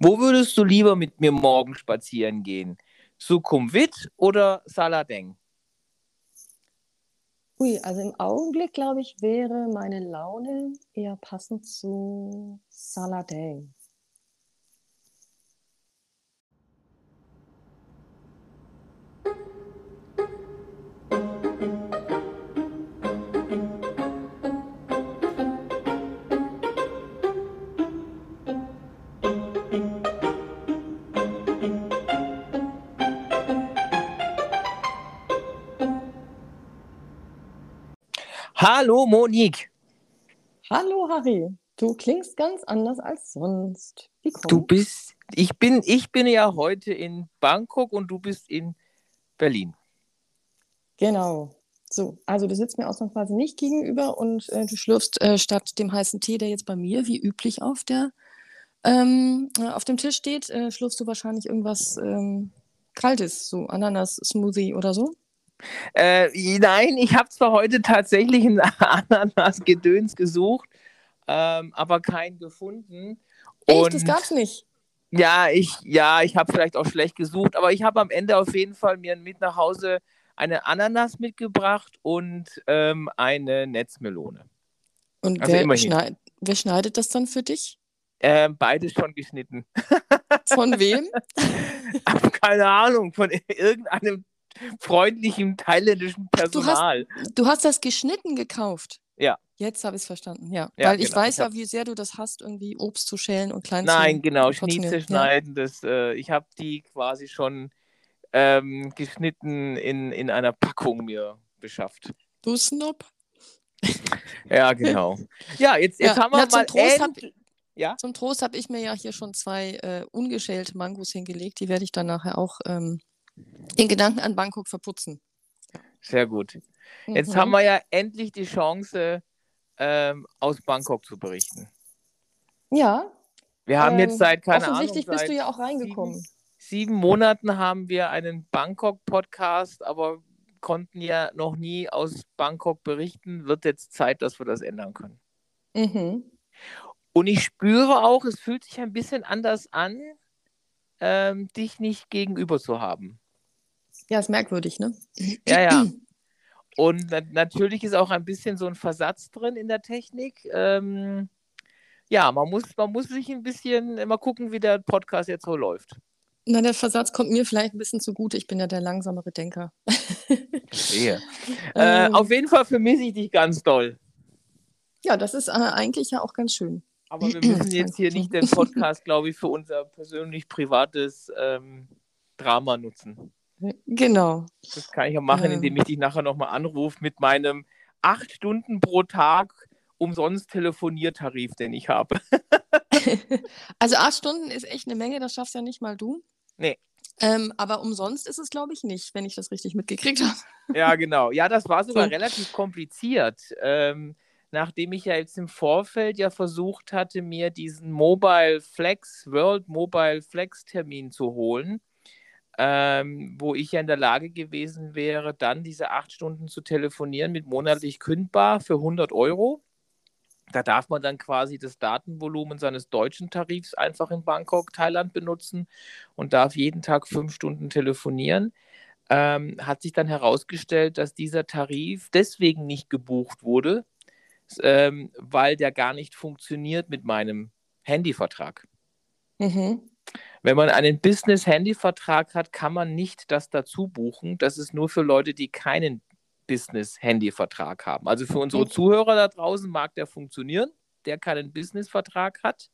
Wo würdest du lieber mit mir morgen spazieren gehen? Sukhumvit oder Saladeng? Ui, also im Augenblick, glaube ich, wäre meine Laune eher passend zu Saladeng. Hallo Monique. Hallo Harry. Du klingst ganz anders als sonst. Wie kommt's? Du bist, ich bin, ich bin ja heute in Bangkok und du bist in Berlin. Genau. So, also du sitzt mir ausnahmsweise nicht gegenüber und äh, du schlürfst äh, statt dem heißen Tee, der jetzt bei mir wie üblich auf der ähm, äh, auf dem Tisch steht, äh, schlürfst du wahrscheinlich irgendwas ähm, Kaltes, so Ananas-Smoothie oder so. Äh, nein, ich habe zwar heute tatsächlich ein Ananas-Gedöns gesucht, ähm, aber keinen gefunden. Echt, Und das gab's nicht. ja, ich, ja, ich habe vielleicht auch schlecht gesucht, aber ich habe am Ende auf jeden Fall mir mit nach Hause eine Ananas mitgebracht und ähm, eine Netzmelone. Und Also wer, schneid, wer schneidet das dann für dich? Ähm, beides schon geschnitten. Von wem? Keine Ahnung, von irgendeinem freundlichen thailändischen Ach, du hast- Personal. Du hast das geschnitten gekauft. Ja. Jetzt habe ich es verstanden, ja. Ja, Weil ich genau. weiß Ich ja, wie sehr du das hast, irgendwie Obst zu schälen und klein Nein, zu genau. Schnitzel schneiden. Das, äh, ich habe die quasi schon ähm, geschnitten in, in einer Packung mir beschafft. Du Snob. Ja, genau. Ja, jetzt, jetzt Ja, haben wir na, zum mal Trost hab- Ja, Zum Trost habe ich mir ja hier schon zwei äh, ungeschälte Mangos hingelegt. Die werde ich dann nachher auch ähm, in Gedanken an Bangkok verputzen. sehr gut. Jetzt Mhm. haben wir ja endlich die Chance, ähm, aus Bangkok zu berichten. Ja, Wir haben ähm, jetzt seit, keine Ahnung, offensichtlich bist du ja auch reingekommen. Sieben, sieben Monaten haben wir einen Bangkok-Podcast, aber konnten ja noch nie aus Bangkok berichten. Wird jetzt Zeit, dass wir das ändern können. Mhm. Und ich spüre auch, es fühlt sich ein bisschen anders an, ähm, dich nicht gegenüber zu haben. Ja, ist merkwürdig, ne? Ja, ja. Und na natürlich ist auch ein bisschen so ein Versatz drin in der Technik. Ähm, ja, man muss, man muss sich ein bisschen mal gucken, wie der Podcast jetzt so läuft. Na, der Versatz kommt mir vielleicht ein bisschen zugute. Ich bin ja der langsamere Denker. Verstehe. Äh, Ähm. auf jeden Fall vermisse ich dich ganz doll. Ja, das ist äh, eigentlich ja auch ganz schön. Aber wir müssen jetzt hier nicht den Podcast, glaube ich, für unser persönlich privates ähm, Drama nutzen. Genau. Das kann ich ja machen, indem ich dich nachher nochmal anrufe mit meinem acht Stunden pro Tag umsonst Telefoniertarif, den ich habe. Also acht Stunden ist echt eine Menge, das schaffst ja nicht mal du. Nee. Ähm, aber umsonst ist es, glaube ich, nicht, wenn ich das richtig mitgekriegt habe. Ja, genau. Ja, das war sogar So. relativ kompliziert. Ähm, nachdem ich ja jetzt im Vorfeld ja versucht hatte, mir diesen Mobile Flex, World Mobile Flex Termin zu holen, ähm, wo ich ja in der Lage gewesen wäre, dann diese acht Stunden zu telefonieren mit monatlich kündbar für 100 Euro. Da darf man dann quasi das Datenvolumen seines deutschen Tarifs einfach in Bangkok, Thailand benutzen und darf jeden Tag fünf Stunden telefonieren ähm, hat sich dann herausgestellt, dass dieser Tarif deswegen nicht gebucht wurde, ähm, weil der gar nicht funktioniert mit meinem Handyvertrag. Mhm. Wenn man einen Business-Handyvertrag hat, kann man nicht das dazu buchen. Das ist nur für Leute, die keinen Business-Handyvertrag haben. Also für unsere Okay. Zuhörer da draußen mag der funktionieren, der keinen Business-Vertrag hat.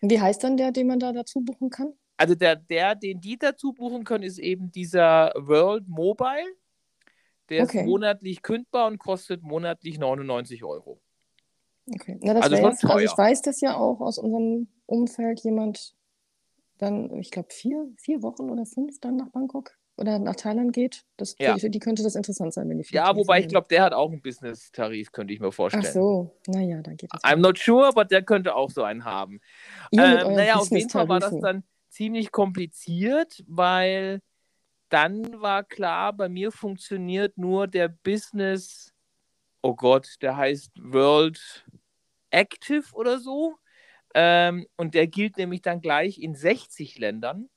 Wie heißt dann der, den man da dazu buchen kann? Also der, der, den die dazu buchen können, ist eben dieser World Mobile. Der Okay. ist monatlich kündbar und kostet monatlich 99 Euro. Okay. Na, das Also schon jetzt, also ich weiß das ja auch aus unserem Umfeld, jemand dann, ich glaube, vier, vier Wochen oder fünf dann nach Bangkok oder nach Thailand geht. Das, Ja. für die könnte das interessant sein, wenn die viel Ja, wobei ich glaube, der hat auch einen Business-Tarif, könnte ich mir Ach vorstellen. so, naja, dann geht das. I'm not sure, aber der könnte auch so einen haben. Mit Ähm, naja, auf jeden Fall war das dann ziemlich kompliziert, weil dann war klar, bei mir funktioniert nur der Business, oh Gott, der heißt World Active oder so. Ähm, und der gilt nämlich dann gleich in 60 Ländern.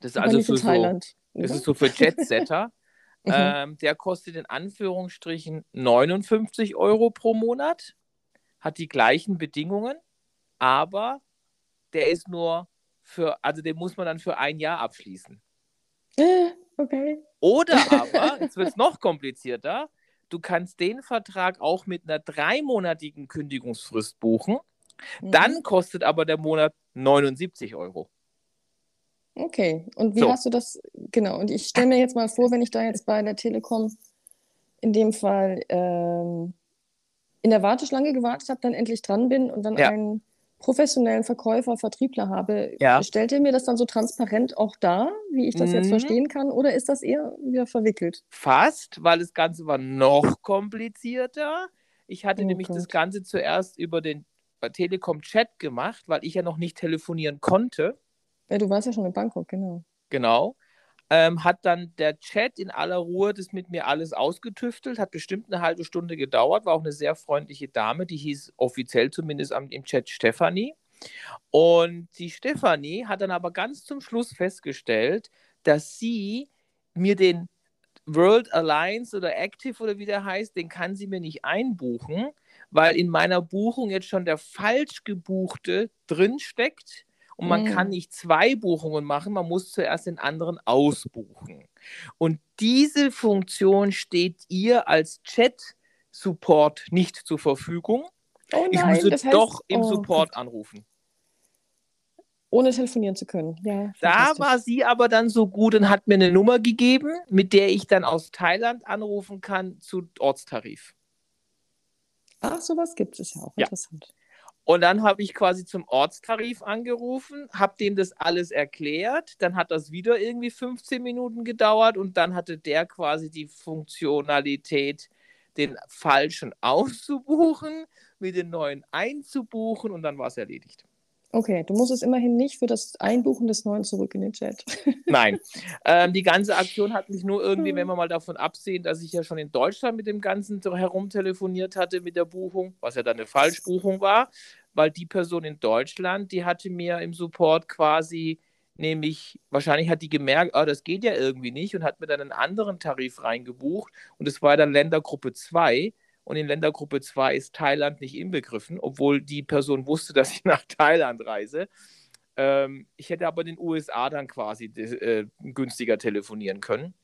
Das ist Aber also für so, Thailand. das ist so für Jetsetter. Mhm. ähm, der kostet in Anführungsstrichen 59 Euro pro Monat, hat die gleichen Bedingungen, aber der ist nur für, also den muss man dann für ein Jahr abschließen. Äh, Okay. Oder aber, jetzt wird es noch komplizierter, du kannst den Vertrag auch mit einer dreimonatigen Kündigungsfrist buchen. Mhm. Dann kostet aber der Monat 79 Euro. Okay. Und wie So. hast du das? Genau. Und ich stelle mir jetzt mal vor, wenn ich da jetzt bei der Telekom in dem Fall ähm, in der Warteschlange gewartet habe, dann endlich dran bin und dann Ja. einen professionellen Verkäufer, Vertriebler habe, Ja. stellt er mir das dann so transparent auch dar, wie ich das jetzt Mhm. verstehen kann, oder ist das eher wieder verwickelt? Fast, weil das Ganze war noch komplizierter. Ich hatte Oh nämlich das Gott. Ganze zuerst über den äh, Telekom-Chat gemacht, weil ich ja noch nicht telefonieren konnte. Ja, du warst ja schon in Bangkok, genau. Genau. Ähm, hat dann der Chat in aller Ruhe das mit mir alles ausgetüftelt, hat bestimmt eine halbe Stunde gedauert, war auch eine sehr freundliche Dame, die hieß offiziell zumindest am, im Chat Stefanie. Und die Stefanie hat dann aber ganz zum Schluss festgestellt, dass sie mir den World Alliance oder Active oder wie der heißt, den kann sie mir nicht einbuchen, weil in meiner Buchung jetzt schon der falsch gebuchte drinsteckt und man Mm. kann nicht zwei Buchungen machen, man muss zuerst den anderen ausbuchen. Und diese Funktion steht ihr als Chat-Support nicht zur Verfügung. Oh Ich nein, musste das heißt, doch im oh Support Gott, anrufen. ohne telefonieren zu können. Ja, Da war sie aber dann so gut und hat mir eine Nummer gegeben, mit der ich dann aus Thailand anrufen kann zu Ortstarif. Ach, sowas gibt es ja auch. Ja. Interessant. Und dann habe ich quasi zum Ortstarif angerufen, habe dem das alles erklärt. Dann hat das wieder irgendwie 15 Minuten gedauert und dann hatte der quasi die Funktionalität, den falschen auszubuchen, mit den neuen einzubuchen und dann war es erledigt. Okay, du musst es immerhin nicht für das Einbuchen des Neuen zurück in den Chat. Nein, ähm, die ganze Aktion hat mich nur irgendwie, wenn wir mal davon absehen, dass ich ja schon in Deutschland mit dem Ganzen herumtelefoniert hatte mit der Buchung, was ja dann eine Falschbuchung war, weil die Person in Deutschland, die hatte mir im Support quasi, nämlich, wahrscheinlich hat die gemerkt, ah, das geht ja irgendwie nicht und hat mir dann einen anderen Tarif reingebucht und es war dann Ländergruppe 2 und in Ländergruppe 2 ist Thailand nicht inbegriffen, obwohl die Person wusste, dass ich nach Thailand reise. Ähm, ich hätte aber in den USA dann quasi äh, günstiger telefonieren können.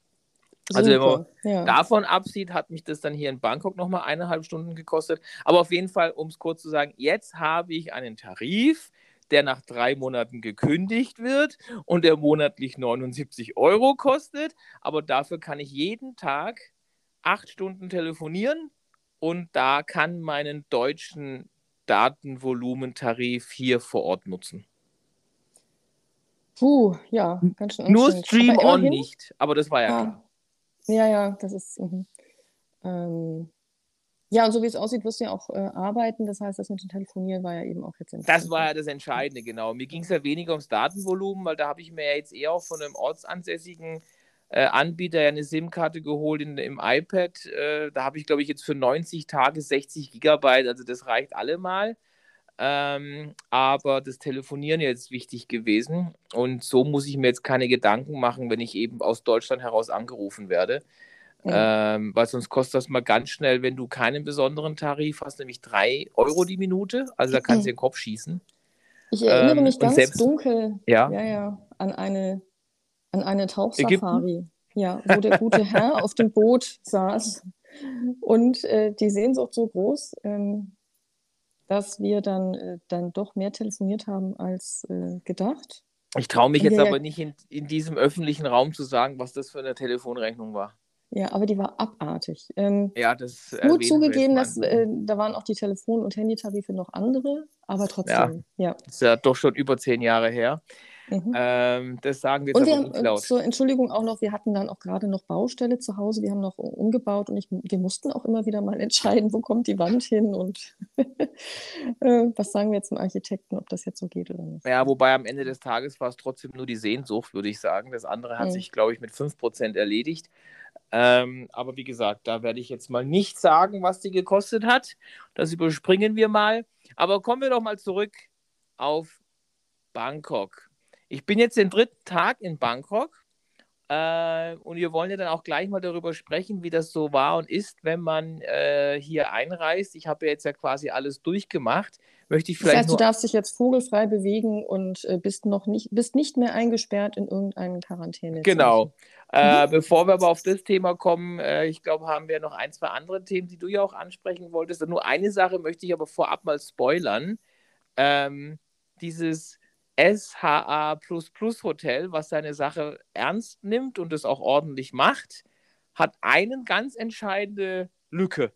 Also wenn man Super, ja. davon absieht, hat mich das dann hier in Bangkok nochmal eineinhalb Stunden gekostet. Aber auf jeden Fall, um es kurz zu sagen, jetzt habe ich einen Tarif, der nach drei Monaten gekündigt wird und der monatlich 79 Euro kostet. Aber dafür kann ich jeden Tag acht Stunden telefonieren und da kann meinen deutschen Datenvolumentarif hier vor Ort nutzen. Puh, ja, ganz schön Nur. Stream Aber On nicht, aber das war ja Ah, klar. ja, ja, das ist. Mhm. Ähm, ja, und so wie es aussieht, wirst du ja auch äh, arbeiten. Das heißt, das mit dem Telefonieren war ja eben auch jetzt Das war ja das Entscheidende, genau. Mir ging es ja weniger ums Datenvolumen, weil da habe ich mir ja jetzt eher auch von einem ortsansässigen äh, Anbieter ja eine SIM-Karte geholt in, im iPad. Äh, da habe ich, glaube ich, jetzt für 90 Tage 60 Gigabyte, also das reicht allemal. Ähm, aber das Telefonieren jetzt wichtig gewesen. Und so muss ich mir jetzt keine Gedanken machen, wenn ich eben aus Deutschland heraus angerufen werde. Ähm, weil sonst kostet das mal ganz schnell, wenn du keinen besonderen Tarif hast, nämlich 3 Euro die Minute. Also da kannst du den Kopf schießen. Ich erinnere Ähm, mich ganz selbst- dunkel, Ja. ja, ja, an eine, an eine Tauchsafari. Ja, wo der gute Herr auf dem Boot saß und äh, die Sehnsucht so groß, ähm, dass wir dann, äh, dann doch mehr telefoniert haben als äh, gedacht. Ich traue mich jetzt Ja, ja. aber nicht in, in diesem öffentlichen Raum zu sagen, was das für eine Telefonrechnung war. Ja, aber die war abartig. Ähm, Ja, das wir zugegeben, dass, äh, da waren auch die Telefon- und Handytarife noch andere, aber trotzdem, ja. Das ist ja doch schon über zehn Jahre her. Mhm. Ähm, das sagen wir jetzt Und wir haben nicht äh, laut. zur Entschuldigung auch noch, wir hatten dann auch gerade noch Baustelle zu Hause, wir haben noch umgebaut und ich, wir mussten auch immer wieder mal entscheiden, wo kommt die Wand hin und äh, was sagen wir jetzt zum Architekten, ob das jetzt so geht oder nicht. Ja, wobei am Ende des Tages war es trotzdem nur die Sehnsucht, würde ich sagen. Das andere hat Mhm. sich, glaube ich, mit 5% erledigt. Ähm, aber wie gesagt, da werde ich jetzt mal nicht sagen, was die gekostet hat. Das überspringen wir mal. Aber kommen wir doch mal zurück auf Bangkok. Ich bin jetzt den dritten Tag in Bangkok äh, und wir wollen ja dann auch gleich mal darüber sprechen, wie das so war und ist, wenn man äh, hier einreist. Ich habe ja jetzt ja quasi alles durchgemacht. Möchte ich vielleicht das heißt, du darfst dich jetzt vogelfrei bewegen und äh, bist noch nicht, bist nicht mehr eingesperrt in irgendeinem Quarantäne. Genau. Äh, mhm. bevor wir aber auf das Thema kommen, äh, ich glaube, haben wir noch ein, zwei andere Themen, die du ja auch ansprechen wolltest. Nur eine Sache möchte ich aber vorab mal spoilern. Ähm, dieses SHA Hotel, was seine Sache ernst nimmt und es auch ordentlich macht, hat eine ganz entscheidende Lücke.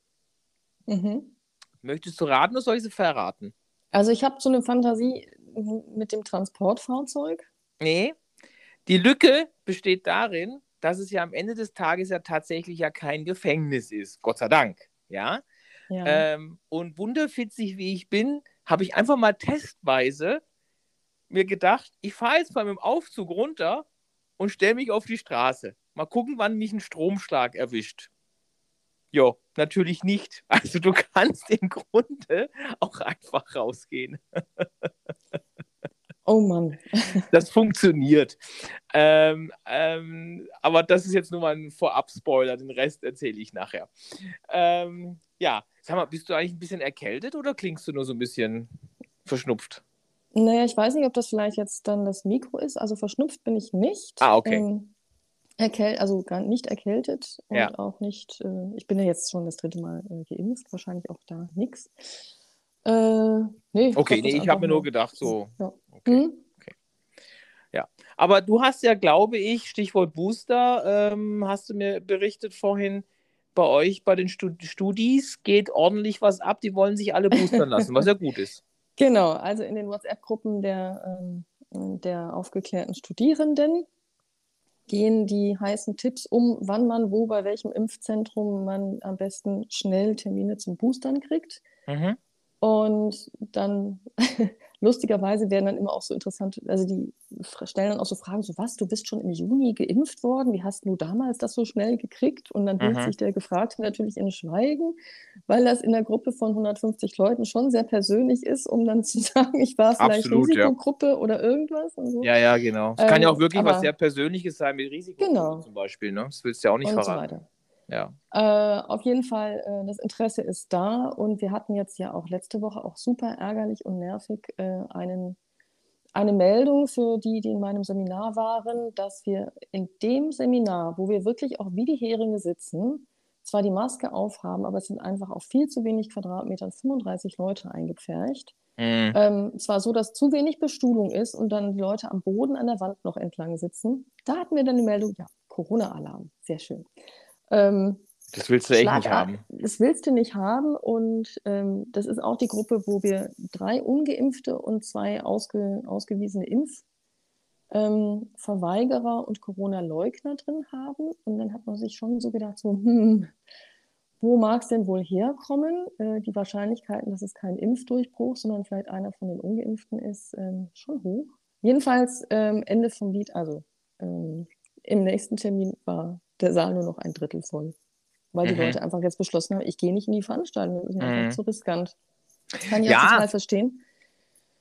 Mhm. Möchtest du raten oder soll ich sie verraten? Also ich habe so eine Fantasie mit dem Transportfahrzeug. Nee, die Lücke besteht darin, dass es ja am Ende des Tages ja tatsächlich ja kein Gefängnis ist. Gott sei Dank. Ja. ja. Ähm, und wunderfitzig wie ich bin, habe ich einfach mal testweise mir gedacht, ich fahre jetzt mal mit dem Aufzug runter und stelle mich auf die Straße. Mal gucken, wann mich ein Stromschlag erwischt. Ja, natürlich nicht. Also du kannst im Grunde auch einfach rausgehen. Oh Mann. das funktioniert. Ähm, ähm, aber das ist jetzt nur mal ein Vorab-Spoiler, den Rest erzähle ich nachher. Ähm, ja, sag mal, bist du eigentlich ein bisschen erkältet oder klingst du nur so ein bisschen verschnupft? Naja, ich weiß nicht, ob das vielleicht jetzt dann das Mikro ist. Also verschnupft bin ich nicht. Ah, okay. Ähm, erkäl also gar nicht erkältet und ja. auch nicht, äh, ich bin ja jetzt schon das dritte Mal äh, geimpft, wahrscheinlich auch da nichts. Äh, nee, okay, nee, ich habe mir nur gedacht, so. Ja. Okay. Hm? okay. Ja, aber du hast ja, glaube ich, Stichwort Booster, ähm, hast du mir berichtet vorhin, bei euch bei den Studis geht ordentlich was ab. Die wollen sich alle boostern lassen, was ja gut ist. Genau, also in den WhatsApp-Gruppen der, ähm, der aufgeklärten Studierenden gehen die heißen Tipps um, wann man wo bei welchem Impfzentrum man am besten schnell Termine zum Boostern kriegt. Mhm. Und dann, lustigerweise werden dann immer auch so interessante, also die stellen dann auch so Fragen, so was, du bist schon im Juni geimpft worden, wie hast du damals das so schnell gekriegt? Und dann mhm. hält sich der Gefragte natürlich in Schweigen, weil das in der Gruppe von 150 Leuten schon sehr persönlich ist, um dann zu sagen, ich war vielleicht Absolut, Risikogruppe ja. oder irgendwas. So. Ja, ja, genau. Es ähm, kann ja auch ähm, wirklich was sehr Persönliches sein mit Risikogruppe genau. zum Beispiel, ne? Das willst du ja auch nicht und verraten. So ja. Äh, auf jeden Fall, äh, das Interesse ist da und wir hatten jetzt ja auch letzte Woche auch super ärgerlich und nervig äh, einen, eine Meldung für die, die in meinem Seminar waren, dass wir in dem Seminar, wo wir wirklich auch wie die Heringe sitzen, zwar die Maske aufhaben, aber es sind einfach auf viel zu wenig Quadratmetern 35 Leute eingepfercht. Mhm. Ähm, zwar so, dass zu wenig Bestuhlung ist und dann die Leute am Boden an der Wand noch entlang sitzen. Da hatten wir dann die Meldung, ja, Corona-Alarm, sehr schön. Ähm, das willst du echt nicht haben. Das willst du nicht haben. Und ähm, das ist auch die Gruppe, wo wir drei ungeimpfte und zwei ausge, ausgewiesene Impfverweigerer ähm, und Corona-Leugner drin haben. Und dann hat man sich schon so gedacht, so, hm, wo mag es denn wohl herkommen? Äh, die Wahrscheinlichkeiten, dass es kein Impfdurchbruch, sondern vielleicht einer von den Ungeimpften ist, ähm, schon hoch. Jedenfalls ähm, Ende vom Lied, also ähm, im nächsten Termin war der Saal nur noch ein Drittel voll. Weil die mhm. Leute einfach jetzt beschlossen haben, ich gehe nicht in die Veranstaltung, das ist mhm. einfach zu riskant. Kann ich ja. total verstehen.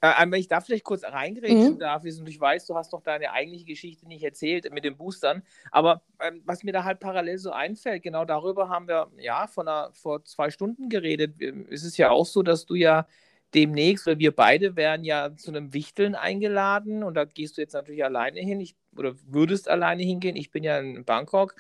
Äh, wenn ich da vielleicht kurz reingrätschen mhm. darf, und ich weiß, du hast doch deine eigentliche Geschichte nicht erzählt mit den Boostern, aber ähm, was mir da halt parallel so einfällt, genau darüber haben wir ja vor, einer, vor zwei Stunden geredet. Es ist ja auch so, dass du ja demnächst, weil wir beide werden ja zu einem Wichteln eingeladen und da gehst du jetzt natürlich alleine hin ich, oder würdest alleine hingehen. Ich bin ja in Bangkok.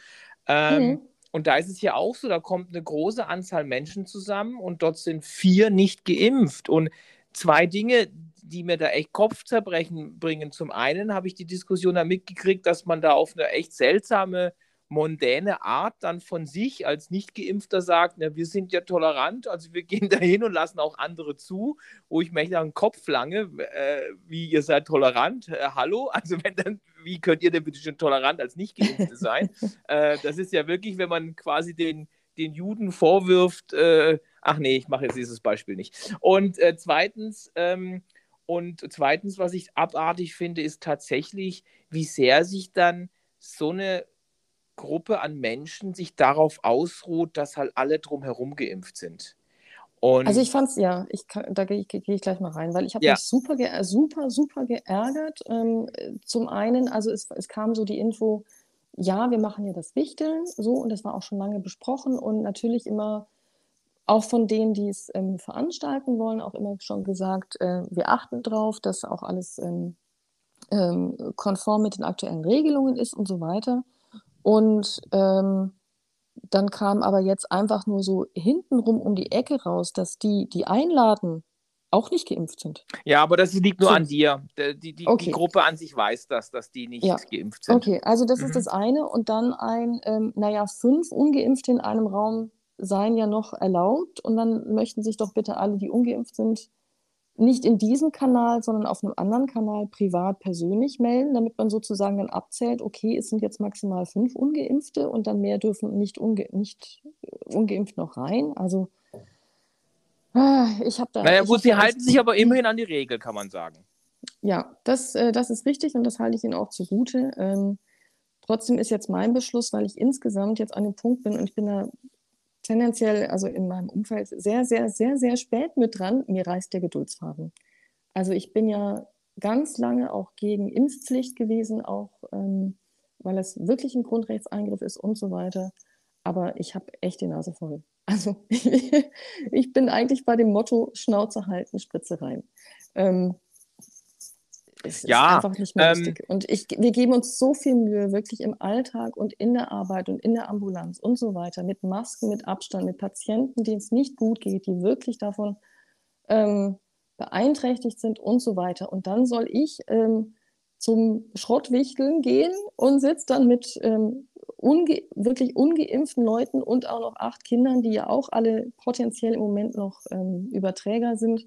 Ähm, mhm. Und da ist es ja auch so, da kommt eine große Anzahl Menschen zusammen und dort sind vier nicht geimpft. Und zwei Dinge, die mir da echt Kopfzerbrechen bringen. Zum einen habe ich die Diskussion da mitgekriegt, dass man da auf eine echt seltsame mondäne Art dann von sich als Nicht-Geimpfter sagt, na, wir sind ja tolerant, also wir gehen dahin und lassen auch andere zu, wo ich mir den Kopf lange, äh, wie ihr seid tolerant, äh, hallo, also wenn dann, wie könnt ihr denn bitte schon tolerant als Nicht-Geimpfte sein? äh, das ist ja wirklich, wenn man quasi den, den Juden vorwirft, äh, ach nee, ich mache jetzt dieses Beispiel nicht. Und äh, zweitens, ähm, und zweitens, was ich abartig finde, ist tatsächlich, wie sehr sich dann so eine Gruppe an Menschen sich darauf ausruht, dass halt alle drumherum geimpft sind. Und Also ich fand's, ja, ich kann, da gehe ich, geh ich gleich mal rein, weil ich habe Ja. mich super, super, super geärgert. Ähm, äh, zum einen, also es, es kam so die Info, ja, wir machen ja das Wichteln, so, und das war auch schon lange besprochen und natürlich immer auch von denen, die es ähm, veranstalten wollen, auch immer schon gesagt, äh, wir achten drauf, dass auch alles ähm, ähm, konform mit den aktuellen Regelungen ist und so weiter. Und ähm, dann kam aber jetzt einfach nur so hintenrum um die Ecke raus, dass die, die einladen, auch nicht geimpft sind. ja, aber das liegt nur So. an dir. Die, die, Okay. die Gruppe an sich weiß das, dass die nicht Ja. geimpft sind. Okay, also das Mhm. ist das eine. Und dann ein, ähm, naja, fünf Ungeimpfte in einem Raum seien ja noch erlaubt. Und dann möchten sich doch bitte alle, die ungeimpft sind, nicht in diesem Kanal, sondern auf einem anderen Kanal privat persönlich melden, damit man sozusagen dann abzählt, okay, es sind jetzt maximal fünf Ungeimpfte und dann mehr dürfen nicht, unge nicht äh, ungeimpft noch rein. Also ah, ich habe da. Naja, gut, sie halten sich aber immerhin an die Regel, kann man sagen. Ja, das, äh, das ist richtig und das halte ich Ihnen auch zugute. Ähm, trotzdem ist jetzt mein Beschluss, weil ich insgesamt jetzt an dem Punkt bin und ich bin da tendenziell, also in meinem Umfeld, sehr, sehr, sehr, sehr spät mit dran. Mir reißt der Geduldsfaden. Also ich bin ja ganz lange auch gegen Impfpflicht gewesen, auch ähm, weil es wirklich ein Grundrechtseingriff ist und so weiter. Aber ich habe echt die Nase voll. Also ich bin eigentlich bei dem Motto Schnauze halten, Spritze rein. Ähm, es Ja, ist einfach nicht mehr ähm, lustig. Und ich, wir geben uns so viel Mühe, wirklich im Alltag und in der Arbeit und in der Ambulanz und so weiter, mit Masken, mit Abstand, mit Patienten, denen es nicht gut geht, die wirklich davon ähm, beeinträchtigt sind und so weiter. Und dann soll ich ähm, zum Schrottwichteln gehen und sitze dann mit ähm, unge wirklich ungeimpften Leuten und auch noch acht Kindern, die ja auch alle potenziell im Moment noch ähm, Überträger sind,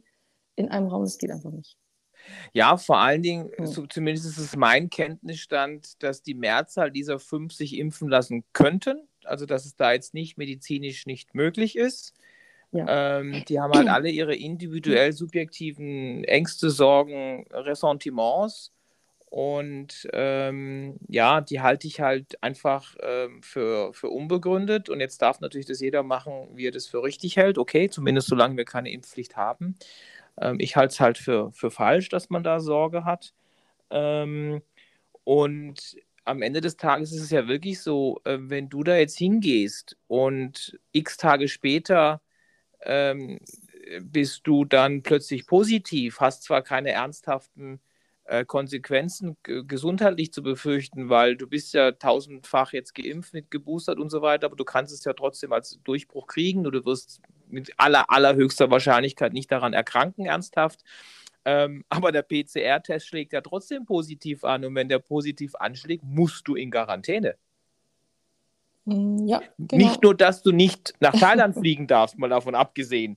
in einem Raum. Das geht einfach nicht. Ja, vor allen Dingen, Hm. so, zumindest ist es mein Kenntnisstand, dass die Mehrzahl dieser fünf sich impfen lassen könnten. Also, dass es da jetzt nicht medizinisch nicht möglich ist. Ja. Ähm, die haben halt alle ihre individuell subjektiven Ängste, Sorgen, Ressentiments. Und ähm, ja, die halte ich halt einfach ähm, für, für unbegründet. Und jetzt darf natürlich das jeder machen, wie er das für richtig hält. Okay, zumindest solange wir keine Impfpflicht haben. Ähm, ich halte es halt für, für falsch, dass man da Sorge hat. Ähm, und am Ende des Tages ist es ja wirklich so, äh, wenn du da jetzt hingehst und x Tage später ähm, bist du dann plötzlich positiv, hast zwar keine ernsthaften äh, Konsequenzen gesundheitlich zu befürchten, weil du bist ja tausendfach jetzt geimpft, mit geboostert und so weiter, aber du kannst es ja trotzdem als Durchbruch kriegen oder du wirst mit aller, allerhöchster Wahrscheinlichkeit nicht daran erkranken, ernsthaft. Ähm, aber der PCR-Test schlägt ja trotzdem positiv an und wenn der positiv anschlägt, musst du in Quarantäne. Mm, Ja, genau. Nicht nur, dass du nicht nach Thailand fliegen darfst, mal davon abgesehen.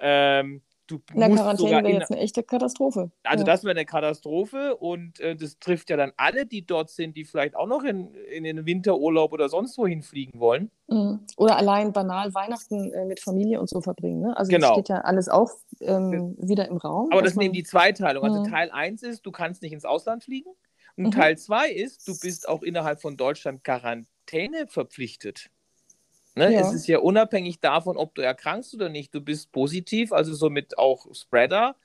Ähm, du In der Quarantäne wäre jetzt eine echte Katastrophe. also ja. das wäre eine Katastrophe und äh, das trifft ja dann alle, die dort sind, die vielleicht auch noch in, in den Winterurlaub oder sonst wohin fliegen wollen. Mhm. Oder allein banal Weihnachten äh, mit Familie und so verbringen. Ne? Also Genau. das steht ja alles auch ähm, wieder im Raum. Aber das man- die Zweiteilung. Also Mhm. Teil 1 ist, du kannst nicht ins Ausland fliegen. Und Mhm. Teil 2 ist, du bist auch innerhalb von Deutschland Quarantäne verpflichtet. Ne? Ja. Es ist ja unabhängig davon, ob du erkrankst oder nicht. Du bist positiv, also somit auch Spreader.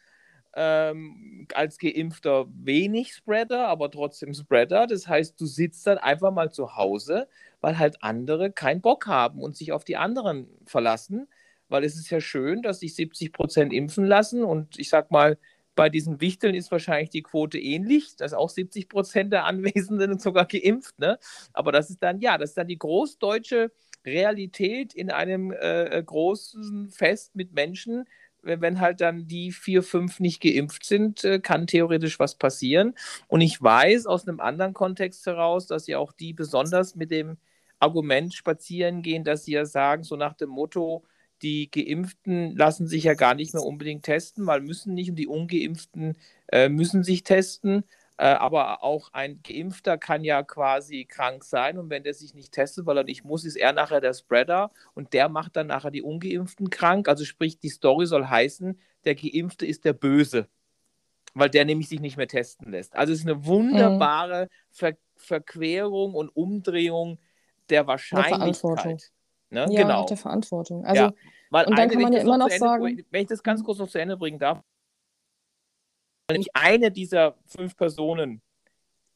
Ähm, als Geimpfter wenig Spreader, aber trotzdem Spreader. Das heißt, du sitzt dann einfach mal zu Hause, weil halt andere keinen Bock haben und sich auf die anderen verlassen. Weil es ist ja schön, dass sich 70 Prozent impfen lassen und ich sag mal, bei diesen Wichteln ist wahrscheinlich die Quote ähnlich. Da ist auch 70 Prozent der Anwesenden sogar geimpft. Ne? Aber das ist dann, ja, das ist dann die großdeutsche Realität in einem äh, großen Fest mit Menschen. Wenn, halt dann die vier, fünf nicht geimpft sind, äh, kann theoretisch was passieren. Und ich weiß aus einem anderen Kontext heraus, dass ja auch die besonders mit dem Argument spazieren gehen, dass sie ja sagen, so nach dem Motto, die Geimpften lassen sich ja gar nicht mehr unbedingt testen, weil müssen nicht und die Ungeimpften äh, müssen sich testen. Äh, aber auch ein Geimpfter kann ja quasi krank sein und wenn der sich nicht testet, weil er nicht muss, ist er nachher der Spreader und der macht dann nachher die Ungeimpften krank. Also sprich, die Story soll heißen, der Geimpfte ist der Böse, weil der nämlich sich nicht mehr testen lässt. Also es ist eine wunderbare Ver Verquerung und Umdrehung der Der. Wahrscheinlichkeit. Ne? Ja, genau. der Verantwortung. Also Ja. Und dann kann man ja immer noch zu Ende, sagen, wenn ich das ganz Mhm. kurz noch zu Ende bringen darf, nämlich eine dieser fünf Personen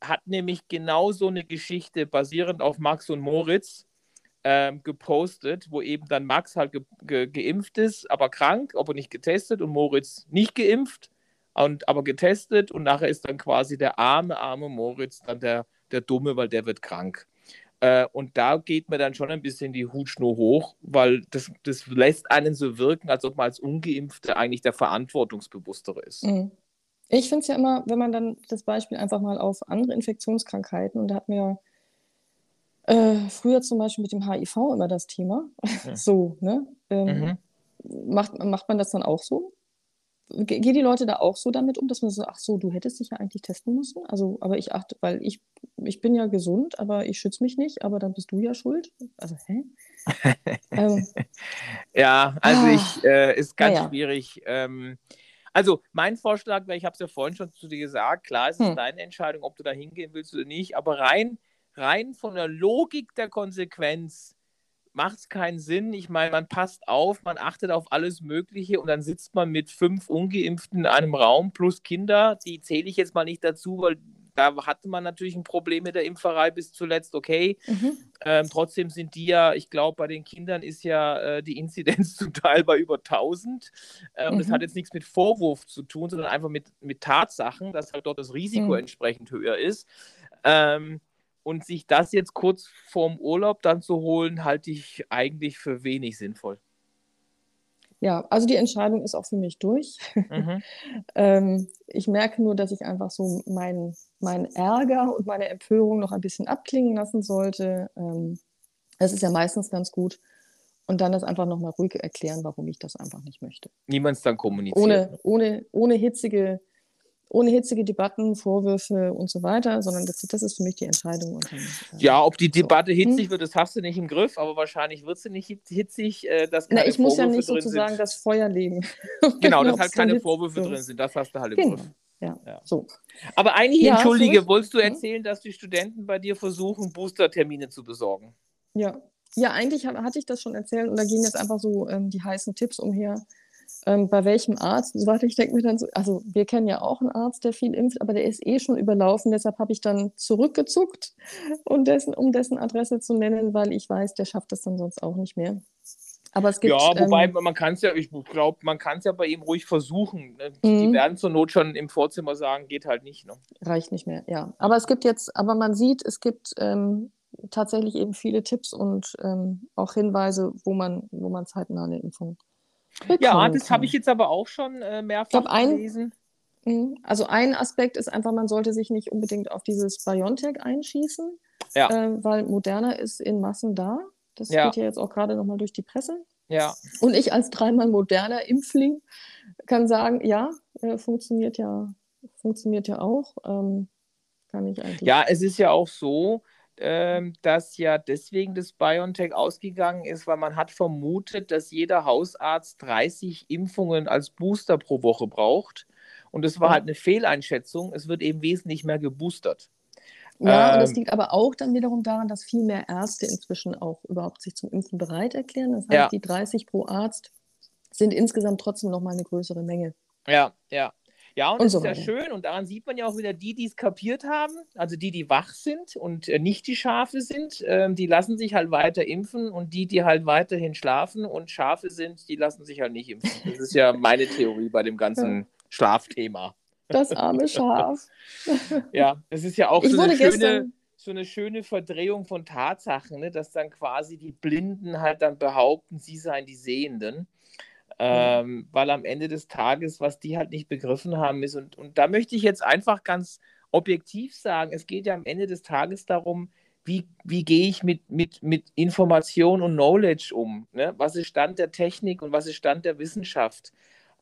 hat nämlich genau so eine Geschichte basierend auf Max und Moritz ähm, gepostet, wo eben dann Max halt ge ge geimpft ist, aber krank, aber nicht getestet und Moritz nicht geimpft und aber getestet und nachher ist dann quasi der arme, arme Moritz dann der, der Dumme, weil der wird krank. Äh, und da geht mir dann schon ein bisschen die Hutschnur hoch, weil das, das lässt einen so wirken, als ob man als Ungeimpfte eigentlich der Verantwortungsbewusstere ist. Mhm. Ich finde es ja immer, wenn man dann das Beispiel einfach mal auf andere Infektionskrankheiten, und da hatten wir äh, früher zum Beispiel mit dem HIV immer das Thema, Ja. so, ne? Ähm, Mhm. macht, macht man das dann auch so? Ge- Gehen die Leute da auch so damit um, dass man so, ach so, du hättest dich ja eigentlich testen müssen? Also, aber ich achte, weil ich, ich bin ja gesund, aber ich schütze mich nicht, aber dann bist du ja schuld. Also, hä? ähm, Ja, also Ah, ich, äh, ist ganz naja. schwierig. Ähm, also mein Vorschlag, weil ich habe es ja vorhin schon zu dir gesagt, klar, es ist Hm. deine Entscheidung, ob du da hingehen willst oder nicht, aber rein, rein von der Logik der Konsequenz macht es keinen Sinn. Ich meine, man passt auf, man achtet auf alles Mögliche und dann sitzt man mit fünf Ungeimpften in einem Raum plus Kinder, die zähle ich jetzt mal nicht dazu, weil da hatte man natürlich ein Problem mit der Impferei bis zuletzt, okay. mhm. Ähm, trotzdem sind die ja, ich glaube, bei den Kindern ist ja äh, die Inzidenz zum Teil bei über 1000. Äh, und das Mhm. hat jetzt nichts mit Vorwurf zu tun, sondern einfach mit, mit Tatsachen, dass halt dort das Risiko Mhm. entsprechend höher ist. Ähm, und sich das jetzt kurz vorm Urlaub dann zu holen, halte ich eigentlich für wenig sinnvoll. Ja, also die Entscheidung ist auch für mich durch. Mhm. Ähm, ich merke nur, dass ich einfach so meinen mein Ärger und meine Empörung noch ein bisschen abklingen lassen sollte. Ähm, das ist ja meistens ganz gut. Und dann das einfach nochmal ruhig erklären, warum ich das einfach nicht möchte. Niemand dann kommuniziert. Ohne, ohne, ohne, hitzige, ohne hitzige Debatten, Vorwürfe und so weiter, sondern das, das ist für mich die Entscheidung. Dann, äh, Ja, ob die so. Debatte Hm? hitzig wird, das hast du nicht im Griff, aber wahrscheinlich wird sie nicht hitz- hitzig, äh, dass Na, ich muss ja Vorwürfe nicht sozusagen das Feuer legen. Genau, dass halt keine Vorwürfe so. drin sind. Das hast du halt im Genau. Griff. Ja, Ja. so. Aber eigentlich, Ja, entschuldige, so wolltest du hm? erzählen, dass die Studenten bei dir versuchen, Boostertermine zu besorgen? Ja, ja, eigentlich hatte ich das schon erzählt und da gehen jetzt einfach so ähm, die heißen Tipps umher. Ähm, bei welchem Arzt? So weiter. Ich denke mir dann so, also wir kennen ja auch einen Arzt, der viel impft, aber der ist eh schon überlaufen. Deshalb habe ich dann zurückgezuckt, und dessen, um dessen Adresse zu nennen, weil ich weiß, der schafft das dann sonst auch nicht mehr. Aber es gibt. ja, wobei ähm, man kann es ja, ich glaube, man kann es ja bei ihm ruhig versuchen. ne? Die Mhm. werden zur Not schon im Vorzimmer sagen, geht halt nicht. Ne? reicht nicht mehr, ja. Aber es gibt jetzt, aber man sieht, es gibt ähm, tatsächlich eben viele Tipps und ähm, auch Hinweise, wo man, wo man zeitnah eine Impfung Ja, das habe ich jetzt aber auch schon äh, mehrfach ein- gelesen. Mhm. Also ein Aspekt ist einfach, man sollte sich nicht unbedingt auf dieses BioNTech einschießen, Ja. äh, weil Moderna ist in Massen da. Das Ja. geht ja jetzt auch gerade nochmal durch die Presse. Ja, Und ich als dreimal moderner Impfling kann sagen, ja, äh, funktioniert ja, funktioniert ja auch. Ähm, kann ich eigentlich. ja, es ist ja auch so, ähm, dass ja deswegen das BioNTech ausgegangen ist, weil man hat vermutet, dass jeder Hausarzt 30 Impfungen als Booster pro Woche braucht. Und das war halt eine Fehleinschätzung. Es wird eben wesentlich mehr geboostert. Ja, und das Ähm, liegt aber auch dann wiederum daran, dass viel mehr Ärzte inzwischen auch überhaupt sich zum Impfen bereit erklären. Das heißt, Ja. die 30 pro Arzt sind insgesamt trotzdem nochmal eine größere Menge. Ja, ja. Ja, und, Und das so ist ja weiter. schön. Und daran sieht man ja auch wieder die, die es kapiert haben, also die, die wach sind und äh, nicht die Schafe sind, ähm, die lassen sich halt weiter impfen und die, die halt weiterhin schlafen und Schafe sind, die lassen sich halt nicht impfen. Das ist ja meine Theorie bei dem ganzen Schlafthema. Das arme Schaf. Ja, es ist ja auch Ich so eine, schöne, so eine schöne Verdrehung von Tatsachen, ne? dass dann quasi die Blinden halt dann behaupten, sie seien die Sehenden. Ähm, weil am Ende des Tages, was die halt nicht begriffen haben, ist, und, und da möchte ich jetzt einfach ganz objektiv sagen, es geht ja am Ende des Tages darum, wie, wie gehe ich mit, mit, mit Information und Knowledge um? Ne? Was ist Stand der Technik und was ist Stand der Wissenschaft?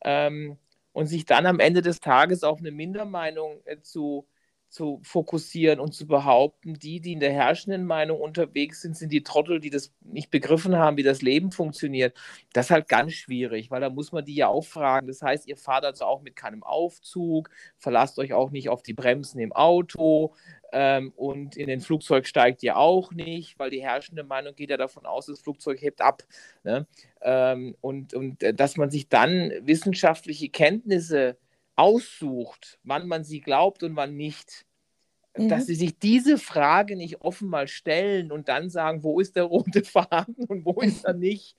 Ähm, und sich dann am Ende des Tages auf eine Mindermeinung äh, zu, zu fokussieren und zu behaupten, die, die in der herrschenden Meinung unterwegs sind, sind die Trottel, die das nicht begriffen haben, wie das Leben funktioniert. Das ist halt ganz schwierig, weil da muss man die ja auch fragen. Das heißt, ihr fahrt also auch mit keinem Aufzug, verlasst euch auch nicht auf die Bremsen im Auto. Ähm, und in den Flugzeug steigt ihr auch nicht, weil die herrschende Meinung geht ja davon aus, das Flugzeug hebt ab. Ne? Ähm, und, und äh, dass man sich dann wissenschaftliche Kenntnisse aussucht, wann man sie glaubt und wann nicht. Mhm. Dass sie sich diese Frage nicht offen mal stellen und dann sagen, wo ist der rote Faden und wo ist er nicht,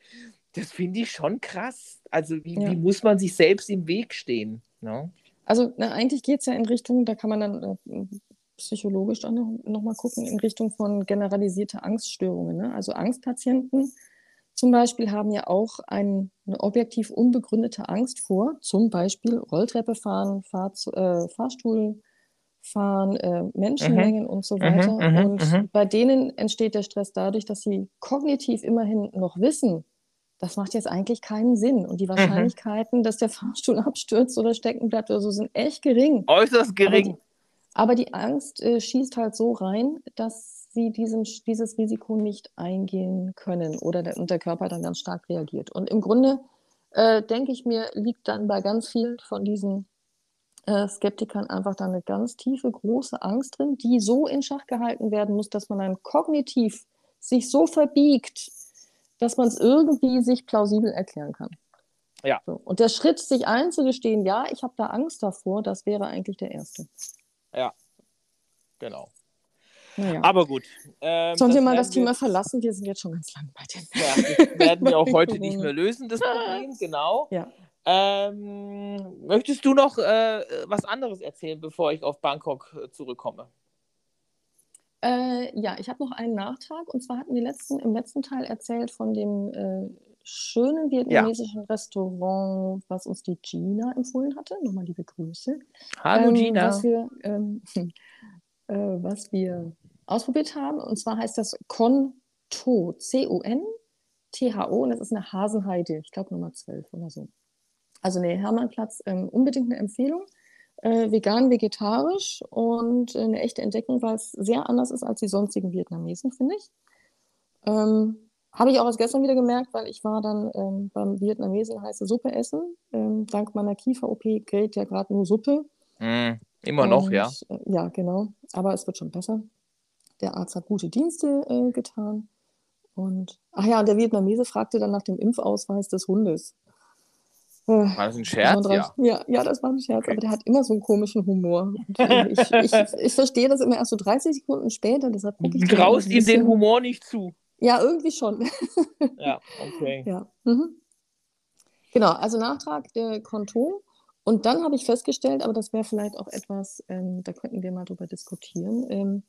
das finde ich schon krass. Also wie, ja. wie, muss man sich selbst im Weg stehen? Ne? Also na, eigentlich geht es ja in Richtung, da kann man dann äh, psychologisch dann noch, noch mal gucken, in Richtung von generalisierte Angststörungen. Ne? Also Angstpatienten zum Beispiel haben ja auch ein, eine objektiv unbegründete Angst vor, zum Beispiel Rolltreppe fahren, Fahr äh, Fahrstuhl fahren, äh, Menschenmengen mhm. und so weiter. Mhm, mhm und mhm. bei denen entsteht der Stress dadurch, dass sie kognitiv immerhin noch wissen, das macht jetzt eigentlich keinen Sinn. Und die mhm. Wahrscheinlichkeiten, dass der Fahrstuhl abstürzt oder stecken bleibt oder so, sind echt gering. Äußerst gering. Aber die, aber die Angst äh, schießt halt so rein, dass sie diesen, dieses Risiko nicht eingehen können oder der, und der Körper dann ganz stark reagiert. Und im Grunde, äh, denke ich mir, liegt dann bei ganz vielen von diesen äh, Skeptikern einfach da eine ganz tiefe, große Angst drin, die so in Schach gehalten werden muss, dass man dann kognitiv sich so verbiegt, dass man es irgendwie sich plausibel erklären kann. Ja. So. Und der Schritt, sich einzugestehen, ja, ich habe da Angst davor, das wäre eigentlich der erste. Ja, genau. Naja. Aber gut. Ähm, Sollen wir mal das Thema verlassen? Wir sind jetzt schon ganz lang bei dem. Ja, das werden wir auch heute nicht mehr lösen, das Problem, genau. Ja. Ähm, möchtest du noch äh, was anderes erzählen, bevor ich auf Bangkok äh, zurückkomme? Äh, ja, ich habe noch einen Nachtrag. Und zwar hatten wir letzten, im letzten Teil erzählt von dem äh, schönen vietnamesischen ja. Restaurant, was uns die Gina empfohlen hatte. Nochmal liebe Grüße. Hallo ähm, Gina. Was wir, ähm, äh, was wir ausprobiert haben. Und zwar heißt das Conto, C-O-N-T-H-O. Und das ist eine Hasenheide, ich glaube Nummer 12 oder so. Also nee, Hermannplatz, ähm, unbedingt eine Empfehlung äh, vegan, vegetarisch und eine echte Entdeckung, weil es sehr anders ist als die sonstigen Vietnamesen, finde ich. Ähm, habe ich auch erst gestern wieder gemerkt, weil ich war dann ähm, beim Vietnamesen heiße Suppe essen. Ähm, dank meiner Kiefer-OP gilt ja gerade nur Suppe. Mm, immer und, noch, ja. Äh, ja, genau. Aber es wird schon besser. Der Arzt hat gute Dienste äh, getan. Und, ach ja, der Vietnamese fragte dann nach dem Impfausweis des Hundes. War das ein Scherz? Ja. ja. Ja, das war ein Scherz, okay. aber der hat immer so einen komischen Humor. Äh, ich, ich, ich, verstehe das immer erst so 30 Sekunden später, deshalb gucke ich. Du traust ihm den Humor nicht zu. Ja, irgendwie schon. ja, okay. Ja. Mhm. Genau, also Nachtrag der Konto. Und dann habe ich festgestellt, aber das wäre vielleicht auch etwas, ähm, da könnten wir mal drüber diskutieren. Ähm,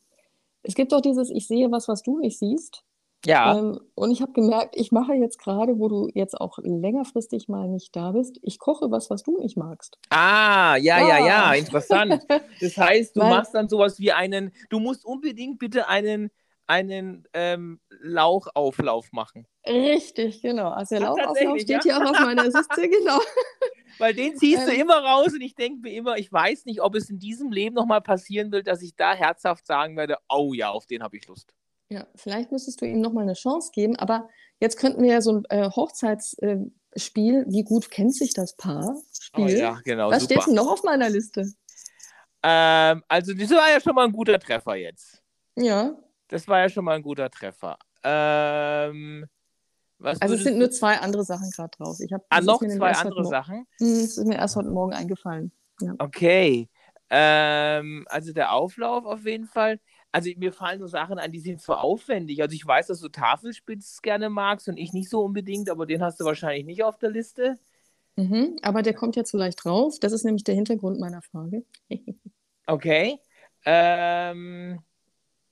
es gibt doch dieses Ich sehe was, was du nicht siehst. Ja. Ähm, und ich habe gemerkt, ich mache jetzt gerade, wo du jetzt auch längerfristig mal nicht da bist, ich koche was, was du nicht magst. Ah, ja, ja, ja, ja, interessant. Das heißt, du Weil, machst dann sowas wie einen, du musst unbedingt bitte einen, einen ähm, Lauchauflauf machen. Richtig, genau. Also der Lauchauflauf steht ja? hier auch auf meiner Liste, genau. Weil den ziehst du ähm, immer raus und ich denke mir immer, ich weiß nicht, ob es in diesem Leben nochmal passieren wird, dass ich da herzhaft sagen werde, oh ja, auf den habe ich Lust. Ja, vielleicht müsstest du ihm nochmal eine Chance geben, aber jetzt könnten wir ja so ein äh, Hochzeitsspiel, äh, wie gut kennt sich das Paar? Spiel. Oh, ja, genau. Was super. steht denn noch auf meiner Liste? Ähm, also, das war ja schon mal ein guter Treffer jetzt. Ja. Das war ja schon mal ein guter Treffer. Ähm, also, es sind nur zwei andere Sachen gerade drauf. Ich hab, ah, noch zwei andere Sachen? Hm, das ist mir erst heute Morgen eingefallen. Ja. Okay. Ähm, also, der Auflauf auf jeden Fall also mir fallen so Sachen an, die sind so aufwendig. Also ich weiß, dass du Tafelspitz gerne magst und ich nicht so unbedingt, aber den hast du wahrscheinlich nicht auf der Liste. Mhm, aber der kommt jetzt vielleicht drauf. Das ist nämlich der Hintergrund meiner Frage. okay. Ähm,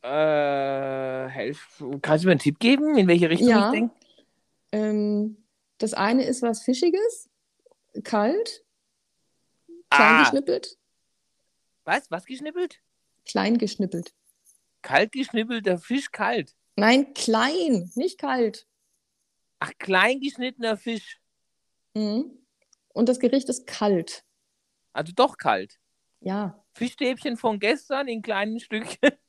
äh, helf, kannst du mir einen Tipp geben, in welche Richtung ja. ich denke? Ähm, das eine ist was Fischiges, kalt, klein ah. geschnippelt. Was? Was geschnippelt? Klein geschnippelt. Kalt geschnippelter Fisch kalt. Nein, klein, nicht kalt. Ach, klein geschnittener Fisch. Mhm. Und das Gericht ist kalt. Also doch kalt. Ja. Fischstäbchen von gestern in kleinen Stückchen.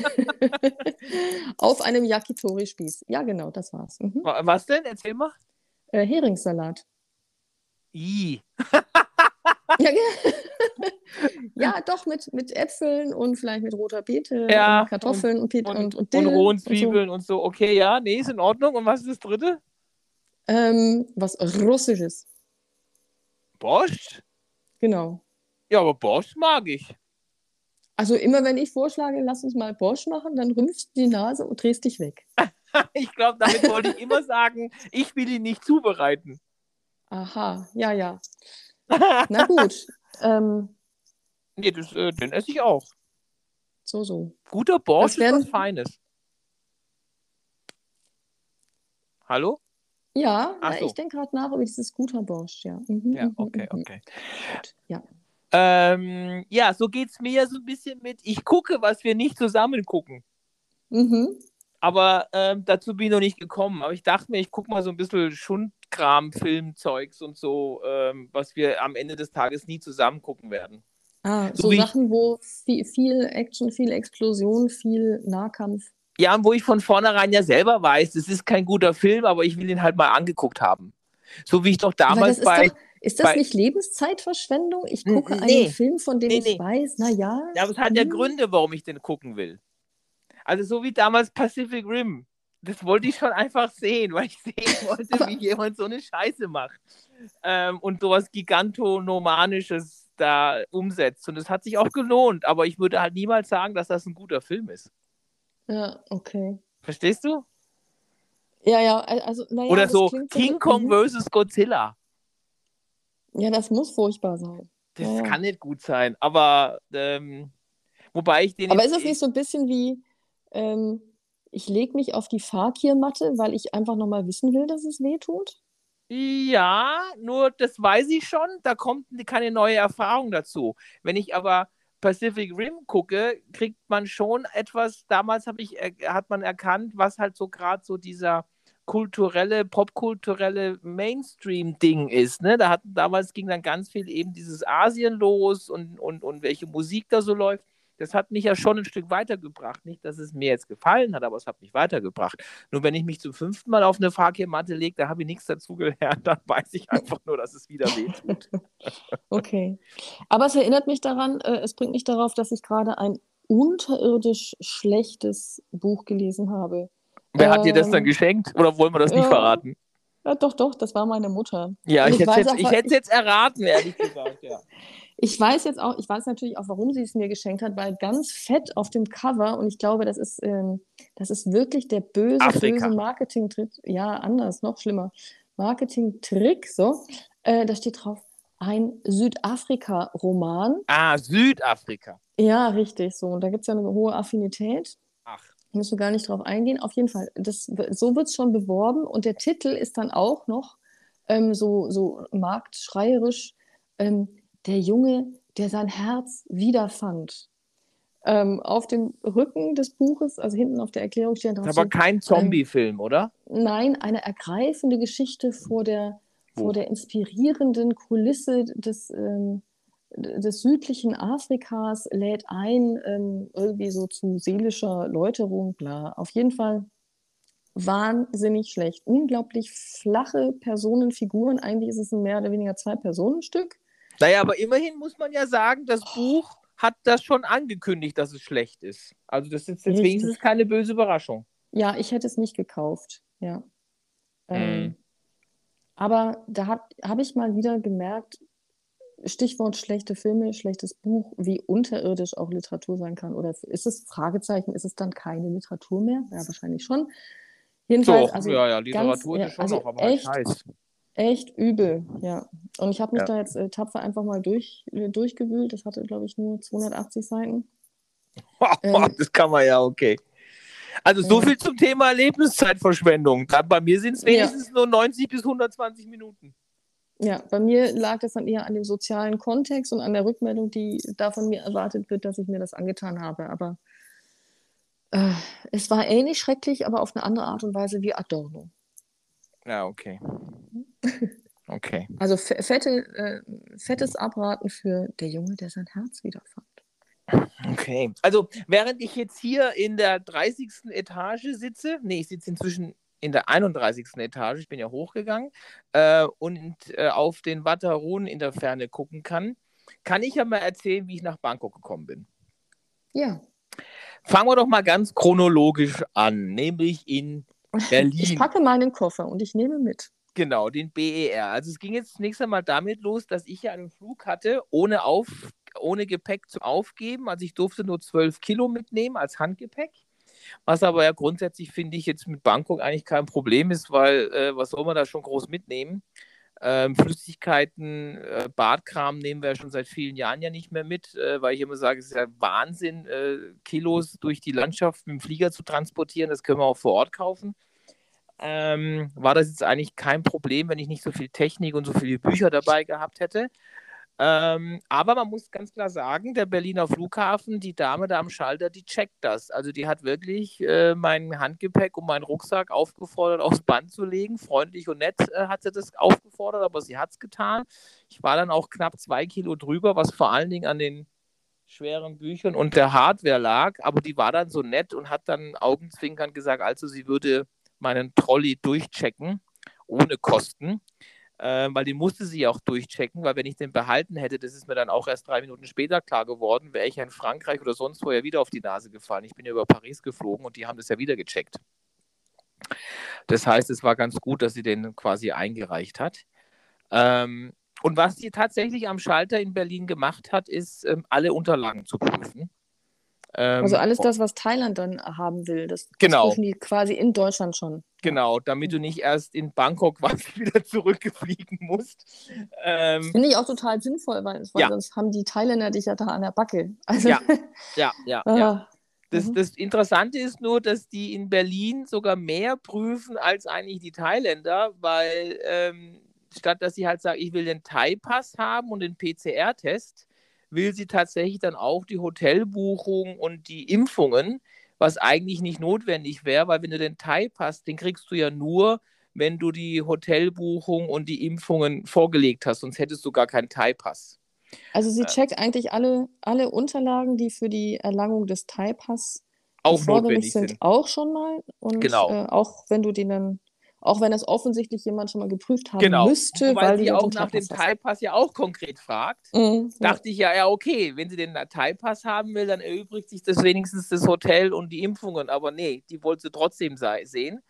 Auf einem Yakitori-Spieß. Ja, genau, das war's. Mhm. Was denn? Erzähl mal. Äh, Heringssalat. I. ja, ja, doch, mit, mit Äpfeln und vielleicht mit roter Beete, Ja, und Kartoffeln und, und, und, und, Und Dill rohen und so. Zwiebeln und so. Okay, ja, nee, ist in Ordnung. Und was ist das dritte? Ähm, was Russisches, Borscht? genau. Ja, aber Borscht mag ich. Also immer wenn ich vorschlage, lass uns mal Bosch machen, dann rümpfst du die Nase und drehst dich weg. Ich glaube, damit wollte ich immer sagen, ich will ihn nicht zubereiten. Aha, ja, ja. Na gut. ähm, nee, das, äh, den esse ich auch. so, so. Guter Borscht Das wären- ist was Feines. Hallo? Ja, na, so. ich denke gerade nach über dieses guter Borscht, ja. Mhm, Ja, mhm, okay, mhm. okay. Gut, ja. Ähm, ja, so geht es mir ja so ein bisschen mit. Ich gucke, was wir nicht zusammen gucken. Mhm. Aber ähm, dazu bin ich noch nicht gekommen. Aber ich dachte mir, ich gucke mal so ein bisschen Schundkram, Filmzeugs und so, ähm, was wir am Ende des Tages nie zusammen gucken werden. Ah, So so wie ich- Sachen, wo viel, viel Action, viel Explosion, viel Nahkampf. Ja, und wo ich von vornherein ja selber weiß, es ist kein guter Film, aber ich will ihn halt mal angeguckt haben. So wie ich doch damals bei. doch, ist das bei- nicht Lebenszeitverschwendung? Ich gucke nee. einen Film, von dem Nee, ich nee. weiß, na ja. Ja, aber es hat ja hm, Gründe, warum ich den gucken will. Also so wie damals Pacific Rim. Das wollte ich schon einfach sehen, weil ich sehen wollte, wie jemand so eine Scheiße macht. Ähm, und sowas Gigantonomanisches da umsetzt. Und es hat sich auch gelohnt, aber ich würde halt niemals sagen, dass das ein guter Film ist. Ja, okay. Verstehst du? Ja, ja, also, naja, Oder so King Kong vs. Godzilla. Ja, das muss furchtbar sein. Das Ja, kann nicht gut sein, aber ähm, wobei ich den. Aber ist es nicht so ein bisschen wie, ähm, ich lege mich auf die Fakir-Matte, weil ich einfach nochmal wissen will, dass es weh tut? Ja, nur das weiß ich schon, da kommt keine neue Erfahrung dazu. Wenn ich aber Pacific Rim gucke, kriegt man schon etwas, damals ich, äh, hat man erkannt, was halt so gerade so dieser kulturelle, popkulturelle Mainstream-Ding ist. Ne? Da hat, damals ging dann ganz viel eben dieses Asien los und, und, und welche Musik da so läuft. Das hat mich ja schon ein Stück weitergebracht. Nicht, dass es mir jetzt gefallen hat, aber es hat mich weitergebracht. Nur wenn ich mich zum fünften Mal auf eine Fakirmatte lege, da habe ich nichts dazu dann weiß ich einfach nur, dass es wieder wehtut. Okay. Aber es erinnert mich daran, äh, es bringt mich darauf, dass ich gerade ein unterirdisch schlechtes Buch gelesen habe. Wer hat dir das dann Ähm, geschenkt? Oder wollen wir das nicht ja. verraten? Ja, doch, doch, das war meine Mutter. Ja, ich, ich hätte jetzt, auch, ich hätte es jetzt erraten, ehrlich gesagt. Ja. Ich weiß jetzt auch, ich weiß natürlich auch, warum sie es mir geschenkt hat, weil ganz fett auf dem Cover, und ich glaube, das ist, ähm, das ist wirklich der böse, Afrika. böse Marketing-Trick, ja, anders, noch schlimmer, Marketing-Trick, so, äh, da steht drauf, ein Südafrika-Roman. Ah, Südafrika. Ja, richtig, so, und da gibt es ja eine hohe Affinität. Müssen wir gar nicht drauf eingehen. Auf jeden Fall, das, so wird es schon beworben und der Titel ist dann auch noch ähm, so, so marktschreierisch, ähm, der Junge, der sein Herz wiederfand. Ähm, auf dem Rücken des Buches, also hinten auf der Erklärung steht drauf, aber kein Zombie-Film, oder? nein, eine ergreifende Geschichte vor der, vor der inspirierenden Kulisse des, ähm, des südlichen Afrikas lädt ein, ähm, irgendwie so zu seelischer Läuterung, bla. Auf jeden Fall wahnsinnig schlecht. Unglaublich flache Personenfiguren. Eigentlich ist es ein mehr oder weniger Zwei-Personen-Stück. Naja, aber immerhin muss man ja sagen, das Buch hat das schon angekündigt, dass es schlecht ist. Also das ist jetzt wenigstens keine böse Überraschung. Ja, ich hätte es nicht gekauft. Ja. Ähm, Mhm. aber da habe hab ich mal wieder gemerkt, Stichwort schlechte Filme, schlechtes Buch, wie unterirdisch auch Literatur sein kann. Oder ist es, Fragezeichen, ist es dann keine Literatur mehr? Ja, wahrscheinlich schon. Jedenfalls, Doch, also ja, ja, Literatur ja, ist es schon also noch, aber halt echt- scheiß. echt übel, ja. Und ich habe mich Ja. da jetzt äh, tapfer einfach mal durch, äh, durchgewühlt. Das hatte, glaube ich, nur 280 Seiten. Ähm, das kann man ja, okay. Also so Ja. viel zum Thema Lebenszeitverschwendung. Bei mir sind es Ja. wenigstens nur 90 bis 120 Minuten. Ja, bei mir lag das dann eher an dem sozialen Kontext und an der Rückmeldung, die da von mir erwartet wird, dass ich mir das angetan habe. Aber äh, es war ähnlich schrecklich, aber auf eine andere Art und Weise wie Adorno. Ja, okay. Okay. Also fe- fette, äh, fettes Abraten für der Junge, der sein Herz wiederfand. Okay. Also, während ich jetzt hier in der 30. Etage sitze, nee, ich sitze inzwischen in der 31. Etage, ich bin ja hochgegangen, äh, und äh, auf den Watterun in der Ferne gucken kann, kann ich ja mal erzählen, wie ich nach Bangkok gekommen bin. Ja. Fangen wir doch mal ganz chronologisch an, nämlich in Berlin. Ich packe meinen Koffer und ich nehme mit. Genau, den BER. Also es ging jetzt zunächst einmal damit los, dass ich ja einen Flug hatte, ohne, Auf, ohne Gepäck zum Aufgeben. Also ich durfte nur 12 Kilo mitnehmen als Handgepäck. Was aber ja grundsätzlich, finde ich, jetzt mit Bangkok eigentlich kein Problem ist, weil äh, was soll man da schon groß mitnehmen? Ähm, Flüssigkeiten, äh, Badkram nehmen wir ja schon seit vielen Jahren ja nicht mehr mit, äh, weil ich immer sage, es ist ja Wahnsinn, äh, Kilos durch die Landschaft mit dem Flieger zu transportieren. Das können wir auch vor Ort kaufen ähm, war das jetzt eigentlich kein Problem, wenn ich nicht so viel Technik und so viele Bücher dabei gehabt hätte. Ähm, aber man muss ganz klar sagen, der Berliner Flughafen, die Dame da am Schalter, die checkt das. Also die hat wirklich äh, mein Handgepäck und meinen Rucksack aufgefordert, aufs Band zu legen. Freundlich und nett äh, hat sie das aufgefordert, aber sie hat es getan. Ich war dann auch knapp zwei Kilo drüber, was vor allen Dingen an den schweren Büchern und der Hardware lag. Aber die war dann so nett und hat dann augenzwinkernd gesagt, also sie würde meinen Trolley durchchecken, ohne Kosten. Äh, weil den musste sie auch durchchecken, weil wenn ich den behalten hätte, das ist mir dann auch erst drei Minuten später klar geworden, wäre ich in Frankreich oder sonst wo ja wieder auf die Nase gefallen. Ich bin ja über Paris geflogen und die haben das ja wieder gecheckt. Das heißt, es war ganz gut, dass sie den quasi eingereicht hat. Ähm, und was sie tatsächlich am Schalter in Berlin gemacht hat, ist, ähm, alle Unterlagen zu prüfen. Ähm, also alles das, was Thailand dann haben will, das, genau. das die quasi in Deutschland schon. Genau, damit du nicht erst in Bangkok quasi wieder zurückgefliegen musst. Ähm, Finde ich auch total sinnvoll, weil, weil ja. sonst haben die Thailänder dich ja da an der Backe. Also, ja, ja, ja. ja. Ah. Das, mhm. das, Interessante ist nur, dass die in Berlin sogar mehr prüfen als eigentlich die Thailänder, weil ähm, statt dass sie halt sagen, ich will den Thai-Pass haben und den PCR-Test, will sie tatsächlich dann auch die Hotelbuchung und die Impfungen, was eigentlich nicht notwendig wäre, weil wenn du den hast, den kriegst du ja nur, wenn du die Hotelbuchung und die Impfungen vorgelegt hast, sonst hättest du gar keinen Thai-Pass. Also sie äh. checkt eigentlich alle, alle Unterlagen, die für die Erlangung des Thai-Pass erforderlich sind, sind, auch schon mal. Und genau. äh, auch wenn du den dann auch wenn das offensichtlich jemand schon mal geprüft haben genau. müsste. Weil, weil sie auch nach dem Teilpass ja auch konkret fragt, mhm, dachte ich ja, ja, okay, wenn sie den Teilpass haben will, dann erübrigt sich das wenigstens das Hotel und die Impfungen. Aber nee, die wollte sie trotzdem sehen.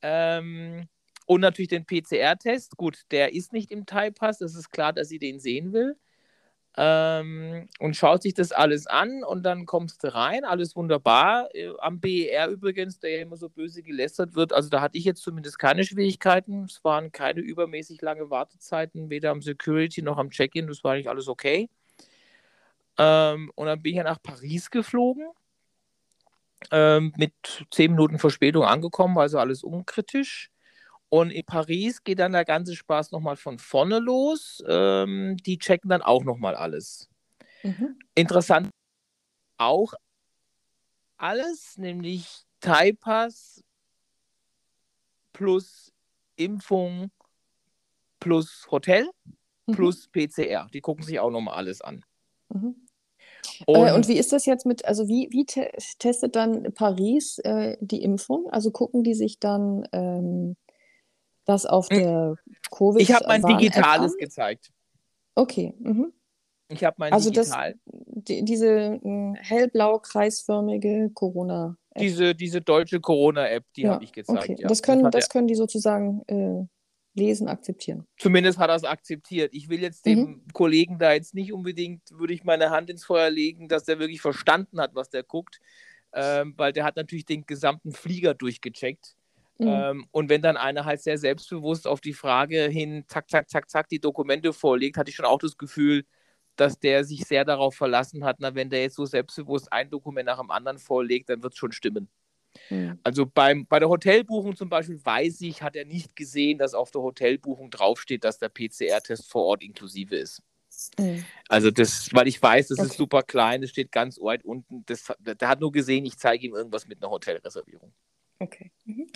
Ähm, und natürlich den PCR-Test. Gut, der ist nicht im Teilpass, das ist klar, dass sie den sehen will ähm, und schaut sich das alles an und dann kommst du rein, alles wunderbar. Äh, am BER übrigens, der ja immer so böse gelästert wird, also da hatte ich jetzt zumindest keine Schwierigkeiten. Es waren keine übermäßig lange Wartezeiten, weder am Security noch am Check-in, das war eigentlich alles okay. Ähm, und dann bin ich ja nach Paris geflogen. Ähm, mit zehn Minuten Verspätung angekommen, also alles unkritisch. Und in Paris geht dann der ganze Spaß nochmal von vorne los. Ähm, die checken dann auch nochmal alles. Mhm. Interessant auch alles, nämlich Taipass plus Impfung plus Hotel mhm. plus PCR. Die gucken sich auch nochmal alles an. Mhm. Und, äh, und, wie ist das jetzt mit, also wie, wie te testet dann Paris äh, die Impfung? Also gucken die sich dann ähm, das auf hm. der Covid. Ich habe mein digitales gezeigt. Okay. Mhm. Ich habe mein also digital. Das, die, diese hm, hellblau kreisförmige Corona. -App. Diese, diese deutsche Corona-App, die ja, habe ich gezeigt. Okay. Ja. Das, können, das, das können die sozusagen äh, lesen, akzeptieren. Zumindest hat er es akzeptiert. Ich will jetzt dem mhm. Kollegen da jetzt nicht unbedingt, würde ich meine Hand ins Feuer legen, dass der wirklich verstanden hat, was der guckt. Ähm, weil der hat natürlich den gesamten Flieger durchgecheckt. Mhm. Ähm, und wenn dann einer halt sehr selbstbewusst auf die Frage hin, zack, zack, zack, zack, die Dokumente vorlegt, hatte ich schon auch das Gefühl, dass der sich sehr darauf verlassen hat, na, wenn der jetzt so selbstbewusst ein Dokument nach dem anderen vorlegt, dann wird es schon stimmen. Mhm. Also beim, bei der Hotelbuchung zum Beispiel weiß ich, hat er nicht gesehen, dass auf der Hotelbuchung draufsteht, dass der PCR-Test vor Ort inklusive ist. Mhm. Also das, weil ich weiß, das okay. ist super klein, das steht ganz weit unten. Das, der hat nur gesehen, ich zeige ihm irgendwas mit einer Hotelreservierung. Okay. Mhm.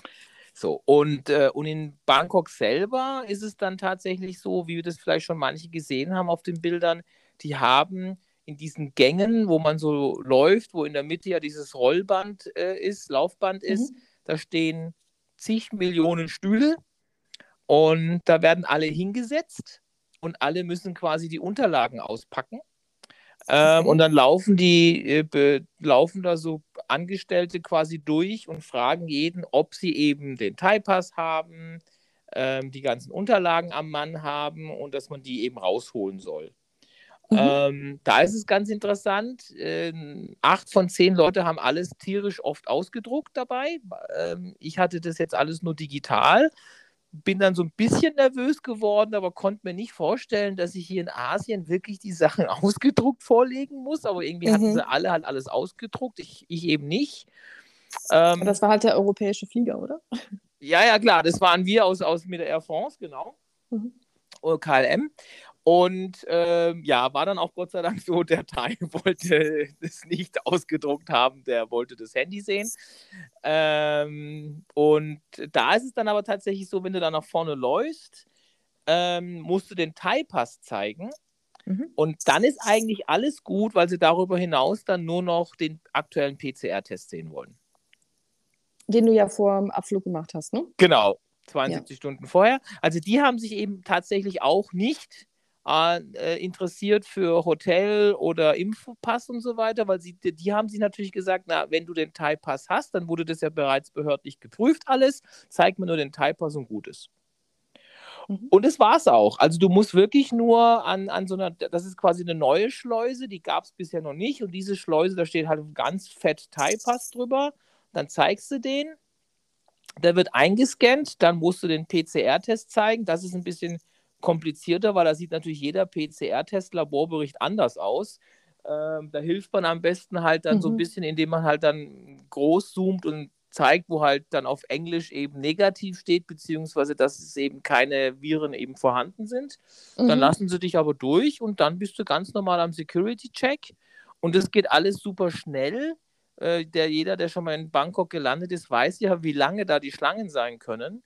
So, und, äh, und in Bangkok selber ist es dann tatsächlich so, wie wir das vielleicht schon manche gesehen haben auf den Bildern, die haben in diesen Gängen, wo man so läuft, wo in der Mitte ja dieses Rollband äh, ist, Laufband ist, mhm. da stehen zig Millionen Stühle und da werden alle hingesetzt und alle müssen quasi die Unterlagen auspacken. Ähm, und dann laufen die, äh, laufen da so Angestellte quasi durch und fragen jeden, ob sie eben den Thai-Pass haben, ähm, die ganzen Unterlagen am Mann haben und dass man die eben rausholen soll. Mhm. Ähm, da ist es ganz interessant. Äh, acht von zehn Leute haben alles tierisch oft ausgedruckt dabei. Ähm, ich hatte das jetzt alles nur digital bin dann so ein bisschen nervös geworden, aber konnte mir nicht vorstellen, dass ich hier in Asien wirklich die Sachen ausgedruckt vorlegen muss. Aber irgendwie mhm. hatten sie alle halt alles ausgedruckt, ich, ich eben nicht. Ähm, das war halt der europäische Flieger, oder? Ja, ja, klar, das waren wir aus, aus mit der Air France, genau. Mhm. KLM. Und äh, ja, war dann auch Gott sei Dank so, der Teil wollte es nicht ausgedruckt haben, der wollte das Handy sehen. Ähm, und da ist es dann aber tatsächlich so, wenn du da nach vorne läufst, ähm, musst du den Thai-Pass zeigen. Mhm. Und dann ist eigentlich alles gut, weil sie darüber hinaus dann nur noch den aktuellen PCR-Test sehen wollen. Den du ja vor dem Abflug gemacht hast, ne? Genau, 72 ja. Stunden vorher. Also die haben sich eben tatsächlich auch nicht äh, interessiert für Hotel oder Impfpass und so weiter, weil sie, die haben sich natürlich gesagt, na, wenn du den Thai-Pass hast, dann wurde das ja bereits behördlich geprüft alles, zeig mir nur den Thai-Pass und gut ist. Mhm. Und es war es auch. Also du musst wirklich nur an, an so einer, das ist quasi eine neue Schleuse, die gab es bisher noch nicht. Und diese Schleuse, da steht halt ganz fett Thai-Pass drüber. Dann zeigst du den, der wird eingescannt, dann musst du den PCR-Test zeigen. Das ist ein bisschen komplizierter, weil da sieht natürlich jeder PCR-Test-Laborbericht anders aus. Ähm, da hilft man am besten halt dann mhm. so ein mhm. bisschen, indem man halt dann groß zoomt und zeigt, wo halt dann auf Englisch eben negativ steht, beziehungsweise dass es eben keine Viren eben vorhanden sind. Mhm. Dann lassen sie dich aber durch und dann bist du ganz normal am Security-Check und das geht alles super schnell. Äh, der, jeder, der schon mal in Bangkok gelandet ist, weiß ja, wie lange da die Schlangen sein können.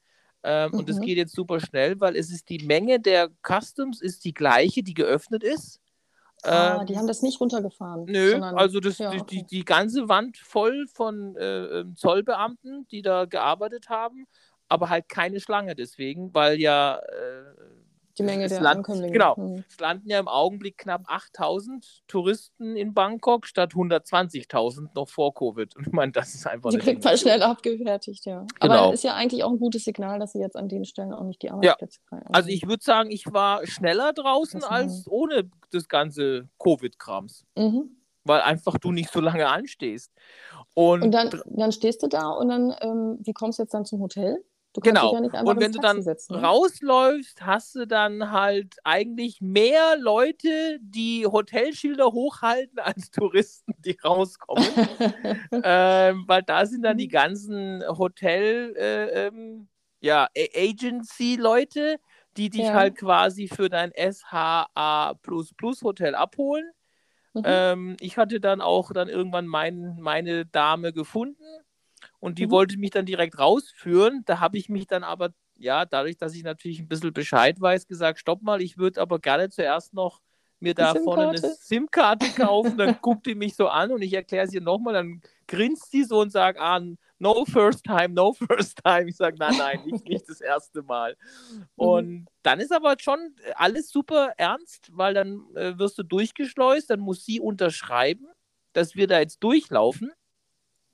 Ähm, mhm. Und es geht jetzt super schnell, weil es ist die Menge der Customs ist die gleiche, die geöffnet ist. Ah, ähm, die haben das nicht runtergefahren. Nö, sondern, also das, ja, die, okay. die, die, ganze Wand voll von äh, ähm, Zollbeamten, die da gearbeitet haben, aber halt keine Schlange deswegen, weil ja äh, die Menge der Land, Ankömmlinge. Genau. Mhm. Es landen ja im Augenblick knapp 8000 Touristen in Bangkok statt 120.000 noch vor Covid. Und ich meine, das ist einfach. Die kriegt man schnell abgefertigt, ja. Genau. Aber es ist ja eigentlich auch ein gutes Signal, dass sie jetzt an den Stellen auch nicht die Arbeitsplätze ja. Also, also ich würde sagen, ich war schneller draußen als ohne das ganze Covid-Krams. Mhm. Weil einfach du nicht so lange anstehst. Und, und dann, dann stehst du da und dann, ähm, wie kommst du jetzt dann zum Hotel? Genau. Ja und wenn du dann setzen, ne? rausläufst, hast du dann halt eigentlich mehr Leute, die Hotelschilder hochhalten, als Touristen, die rauskommen. ähm, weil da sind dann die mhm. ganzen Hotel, äh, ähm, ja, Agency-Leute, die dich ja. halt quasi für dein SHA Hotel abholen. Mhm. Ähm, ich hatte dann auch dann irgendwann mein, meine Dame gefunden und die mhm. wollte mich dann direkt rausführen. Da habe ich mich dann aber, ja, dadurch, dass ich natürlich ein bisschen Bescheid weiß, gesagt, stopp mal, ich würde aber gerne zuerst noch mir da vorne eine SIM-Karte kaufen. Dann guckt die mich so an und ich erkläre sie nochmal, dann grinst sie so und sagt, ah, no first time, no first time. Ich sage, nein, nein, nicht, nicht das erste Mal. Mhm. Und dann ist aber schon alles super ernst, weil dann äh, wirst du durchgeschleust, dann muss sie unterschreiben, dass wir da jetzt durchlaufen.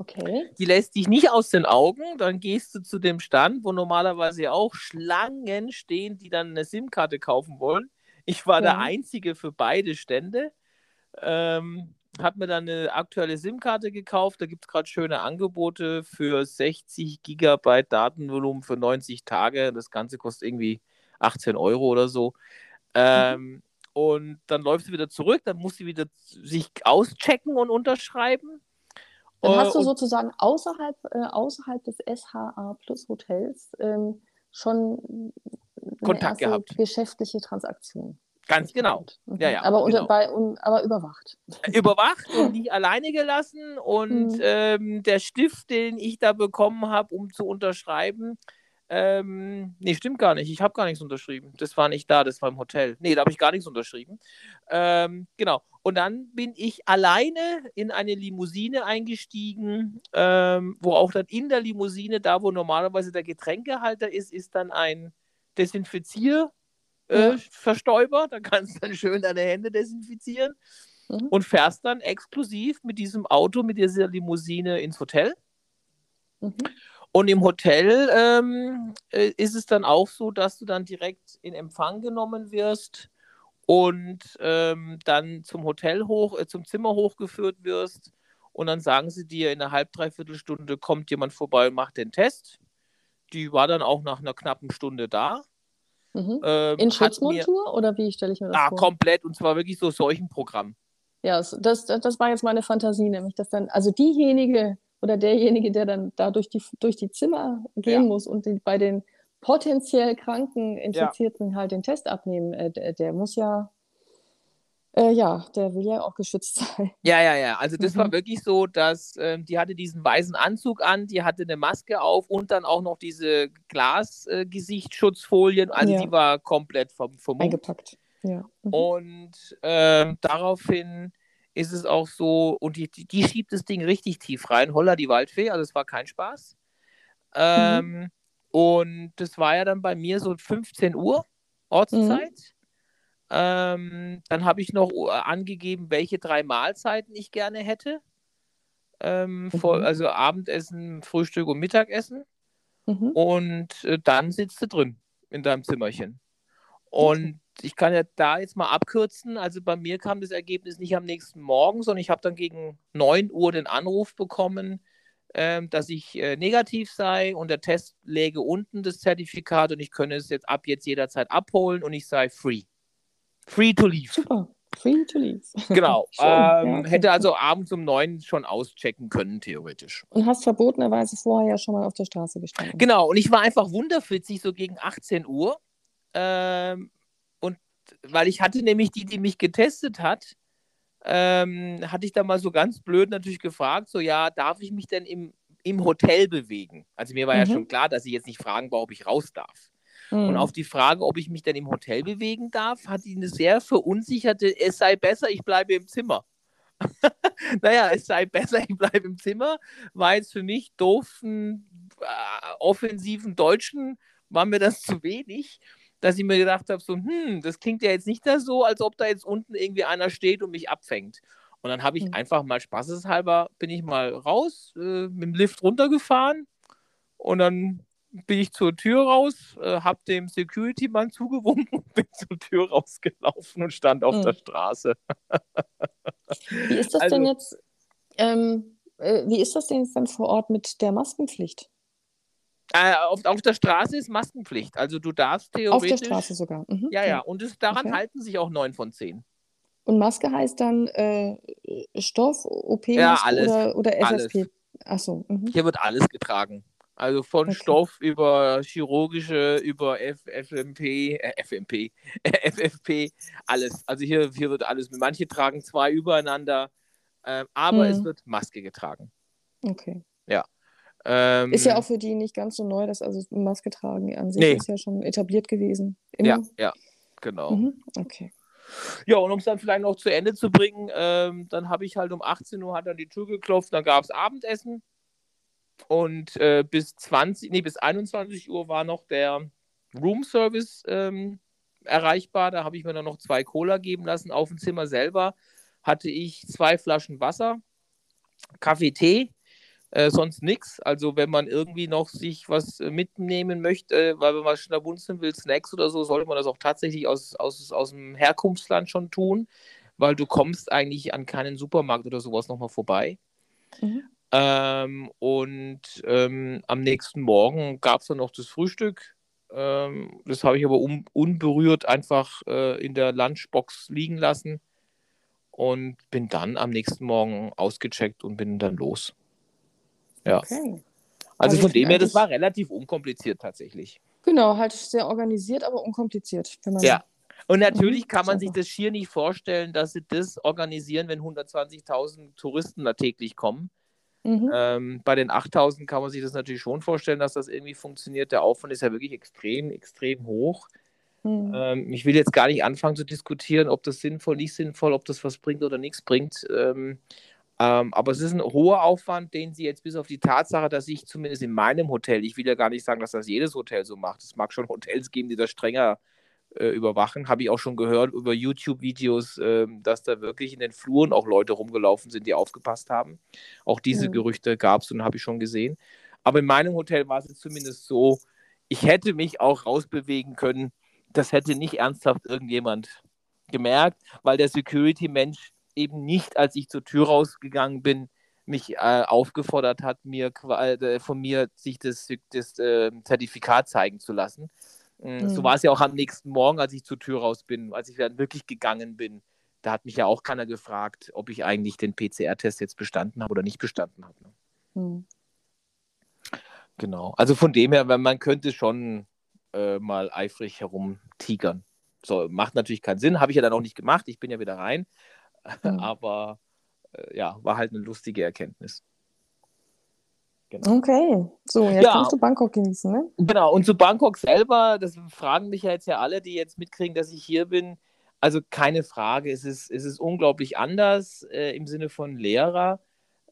Okay. Die lässt dich nicht aus den Augen. Dann gehst du zu dem Stand, wo normalerweise auch Schlangen stehen, die dann eine SIM-Karte kaufen wollen. Ich war ja. der Einzige für beide Stände. Ähm, habe mir dann eine aktuelle SIM-Karte gekauft. Da gibt es gerade schöne Angebote für 60 Gigabyte Datenvolumen für 90 Tage. Das Ganze kostet irgendwie 18 Euro oder so. Ähm, mhm. Und dann läuft sie wieder zurück, dann muss sie wieder sich auschecken und unterschreiben. Dann hast du äh, sozusagen außerhalb, äh, außerhalb des SHA Plus Hotels ähm, schon Kontakt gehabt. geschäftliche Transaktion. Ganz genau. Mhm. Ja, ja, aber, unter, genau. bei, un, aber überwacht. Überwacht und nicht alleine gelassen. Und mhm. ähm, der Stift, den ich da bekommen habe, um zu unterschreiben, ähm, nee, stimmt gar nicht. Ich habe gar nichts unterschrieben. Das war nicht da, das war im Hotel. Nee, da habe ich gar nichts unterschrieben. Ähm, genau. Und dann bin ich alleine in eine Limousine eingestiegen, ähm, wo auch dann in der Limousine, da wo normalerweise der Getränkehalter ist, ist dann ein Desinfizier. äh, Verstäuber. Da kannst du dann schön deine Hände desinfizieren Mhm. und fährst dann exklusiv mit diesem Auto, mit dieser Limousine ins Hotel. Mhm. Und im Hotel ähm, äh, ist es dann auch so, dass du dann direkt in Empfang genommen wirst und ähm, dann zum Hotel hoch, äh, zum Zimmer hochgeführt wirst. Und dann sagen sie dir, in einer halb, dreiviertel Stunde kommt jemand vorbei und macht den Test. Die war dann auch nach einer knappen Stunde da. Mhm. Ähm, In mir, Schutzmontur oder wie stelle ich mir das ah, vor? komplett. Und zwar wirklich so Seuchenprogramm. Ja, das, das, das war jetzt meine Fantasie, nämlich, dass dann, also diejenige oder derjenige, der dann da durch die, durch die Zimmer gehen Ja. muss und die, bei den potenziell kranken Infizierten halt den Test abnehmen, äh, der, der muss ja, äh, ja, der will ja auch geschützt sein. Ja, ja, ja. Also das war Mhm. wirklich so, dass ähm, die hatte diesen weißen Anzug an, die hatte eine Maske auf und dann auch noch diese Glasgesichtsschutzfolien. also Ja. die war komplett vom, vermummt. Eingepackt. Ja. Mhm. Und ähm, daraufhin ist es auch so, und die, die, schiebt das Ding richtig tief rein. Holla die Waldfee, also es war kein Spaß. Ähm, Und das war ja dann bei mir so 15 Uhr Ortszeit. Ähm, dann habe ich noch äh, angegeben, welche drei Mahlzeiten ich gerne hätte. Ähm, vor, Mhm. also Abendessen, Frühstück und Mittagessen. Mhm. Und äh, dann sitzt du drin in deinem Zimmerchen. Und ich kann ja da jetzt mal abkürzen. Also bei mir kam das Ergebnis nicht am nächsten Morgen, sondern ich habe dann gegen 9 Uhr den Anruf bekommen, ähm, dass ich äh, negativ sei und der Test läge unten, das Zertifikat, und ich könne es jetzt ab jetzt jederzeit abholen und ich sei free. Free to leave. Super. Free to leave. Genau. Schön, ja, ähm, okay. Hätte also abends um 9 schon auschecken können, theoretisch. Und hast verbotenerweise vorher ja schon mal auf der Straße gestanden. Genau, und ich war einfach wunderfitzig, so gegen 18 Uhr. Ähm, weil ich hatte nämlich die, die mich getestet hat, ähm, hatte ich da mal so ganz blöd natürlich gefragt, so ja, darf ich mich denn im, im Hotel bewegen? Also mir war ja Mhm. schon klar, dass ich jetzt nicht fragen war, ob ich raus darf. Und Mhm. auf die Frage, ob ich mich denn im Hotel bewegen darf, hat die eine sehr verunsicherte, es sei besser, ich bleibe im Zimmer. naja, es sei besser, ich bleibe im Zimmer, war jetzt für mich doofen, äh, offensiven Deutschen, war mir das zu wenig, dass ich mir gedacht habe, so, hm, das klingt ja jetzt nicht da so, als ob da jetzt unten irgendwie einer steht und mich abfängt. Und dann habe ich Mhm. einfach mal spaßeshalber, bin ich mal raus, äh, mit dem Lift runtergefahren und dann bin ich zur Tür raus, äh, habe dem Security-Mann zugewunken und bin zur Tür rausgelaufen und stand auf Mhm. der Straße. Wie ist das Also- denn jetzt? Ähm, äh, wie ist das denn jetzt dann vor Ort mit der Maskenpflicht? Äh, auf, auf der Straße ist Maskenpflicht. Also du darfst Auf theoretisch. der Straße sogar. Mhm. Ja, ja. Und es, daran Okay. halten sich auch neun von zehn. Und Maske heißt dann äh, Stoff, OP-Maske Ja, alles. oder, oder Alles. FFP? Achso. Mhm. Hier wird alles getragen. Also von Okay. Stoff über chirurgische, über F FMP, äh, FMP, FFP, alles. Also hier, hier wird alles. Manche tragen zwei übereinander, ähm, aber Mhm. es wird Maske getragen. Okay. Ähm, Ist ja auch für die nicht ganz so neu, dass also Maske tragen an sich Nee. ist ja schon etabliert gewesen. Immer. ja, ja, genau. Mhm. Okay. Ja, und um es dann vielleicht noch zu Ende zu bringen, ähm, dann habe ich halt um 18 Uhr hat dann die Tür geklopft, dann gab es Abendessen und äh, bis 20, nee, bis 21 Uhr war noch der Roomservice ähm, erreichbar. Da habe ich mir dann noch zwei Cola geben lassen. Auf dem Zimmer selber hatte ich zwei Flaschen Wasser, Kaffee, Tee, äh, sonst nichts. Also wenn man irgendwie noch sich was äh, mitnehmen möchte, äh, weil man mal schnabunzeln will, Snacks oder so, sollte man das auch tatsächlich aus, aus, aus dem Herkunftsland schon tun, weil du kommst eigentlich an keinen Supermarkt oder sowas nochmal vorbei. Mhm. Ähm, und ähm, am nächsten Morgen gab es dann noch das Frühstück. Ähm, das habe ich aber un unberührt einfach äh, in der Lunchbox liegen lassen und bin dann am nächsten Morgen ausgecheckt und bin dann los. Ja. Okay. Also, von dem her, das war relativ unkompliziert tatsächlich. Genau, halt sehr organisiert, aber unkompliziert. Ja. Und natürlich Mhm, kann man sich das schier nicht vorstellen, dass sie das organisieren, wenn 120.000 Touristen da täglich kommen. Mhm. Ähm, bei den 8000 kann man sich das natürlich schon vorstellen, dass das irgendwie funktioniert. Der Aufwand ist ja wirklich extrem, extrem hoch. Mhm. Ähm, ich will jetzt gar nicht anfangen zu diskutieren, ob das sinnvoll, nicht sinnvoll, ob das was bringt oder nichts bringt. Ähm, ähm, aber es ist ein hoher Aufwand, den sie jetzt bis auf die Tatsache, dass ich zumindest in meinem Hotel, ich will ja gar nicht sagen, dass das jedes Hotel so macht. Es mag schon Hotels geben, die das strenger äh, überwachen. Habe ich auch schon gehört über YouTube-Videos, äh, dass da wirklich in den Fluren auch Leute rumgelaufen sind, die aufgepasst haben. Auch diese mhm. Gerüchte gab es und habe ich schon gesehen. Aber in meinem Hotel war es zumindest so, ich hätte mich auch rausbewegen können. Das hätte nicht ernsthaft irgendjemand gemerkt, weil der Security-Mensch eben nicht, als ich zur Tür rausgegangen bin, mich äh, aufgefordert hat, mir äh, von mir sich das, das äh, Zertifikat zeigen zu lassen. Mhm. So war es ja auch am nächsten Morgen, als ich zur Tür raus bin, als ich dann wirklich gegangen bin. Da hat mich ja auch keiner gefragt, ob ich eigentlich den PCR-Test jetzt bestanden habe oder nicht bestanden habe. Ne? Mhm. Genau. Also von dem her, man könnte schon äh, mal eifrig herumtigern. So, macht natürlich keinen Sinn, habe ich ja dann auch nicht gemacht. Ich bin ja wieder rein. Mhm. Aber äh, ja, war halt eine lustige Erkenntnis. Genau. Okay, so, jetzt ja. kannst du Bangkok genießen, ne? Genau, und zu Bangkok selber, das fragen mich ja jetzt ja alle, die jetzt mitkriegen, dass ich hier bin. Also keine Frage, es ist, es ist unglaublich anders äh, im Sinne von Lehrer.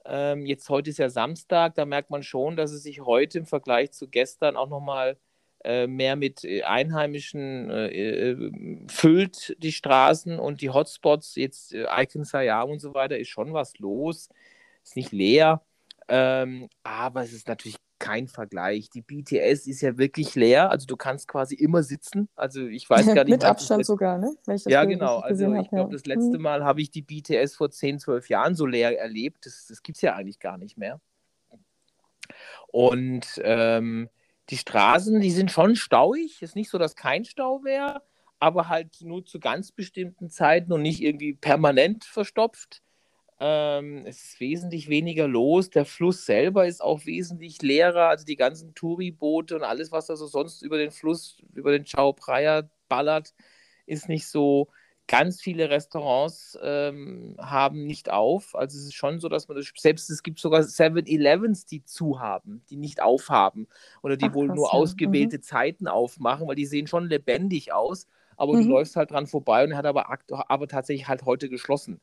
Ähm, jetzt heute ist ja Samstag, da merkt man schon, dass es sich heute im Vergleich zu gestern auch nochmal äh, mehr mit äh, Einheimischen äh, äh, füllt, die Straßen und die Hotspots, jetzt äh, Icon Siam und so weiter, ist schon was los. Ist nicht leer. Ähm, aber es ist natürlich kein Vergleich. Die BTS ist ja wirklich leer, also du kannst quasi immer sitzen. Also ich weiß gar nicht. Mit Abstand sogar, ne? ja, genau. Also ich glaube, das letzte hm. Mal habe ich die BTS vor 10, 12 Jahren so leer erlebt. Das, das gibt es ja eigentlich gar nicht mehr. Und ähm, die Straßen, die sind schon stauig. Ist nicht so, dass kein Stau wäre, aber halt nur zu ganz bestimmten Zeiten und nicht irgendwie permanent verstopft. Ähm, es ist wesentlich weniger los. Der Fluss selber ist auch wesentlich leerer. Also die ganzen Touri-Boote und alles, was da so sonst über den Fluss, über den Chao Phraya ballert, ist nicht so. Ganz viele Restaurants ähm, haben nicht auf. Also es ist schon so, dass man das, selbst es gibt sogar 7-Elevens, die zu haben, die nicht aufhaben oder die Ach, wohl nur ausgewählte mhm. Zeiten aufmachen, weil die sehen schon lebendig aus. Aber mhm. du läufst halt dran vorbei und hat aber, aber tatsächlich halt heute geschlossen.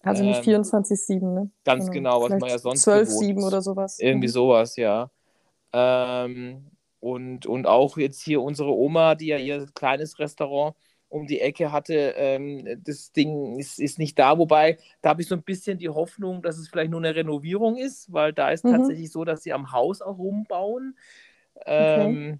Also nicht ähm, 24-7, ne? Ganz genau, was man ja sonst 12-7 oder sowas. Irgendwie mhm. sowas, ja. Ähm, und, und auch jetzt hier unsere Oma, die ja ihr kleines Restaurant um die Ecke hatte, ähm, das Ding ist, ist nicht da. Wobei, da habe ich so ein bisschen die Hoffnung, dass es vielleicht nur eine Renovierung ist, weil da ist mhm. tatsächlich so, dass sie am Haus auch rumbauen. Ähm, okay.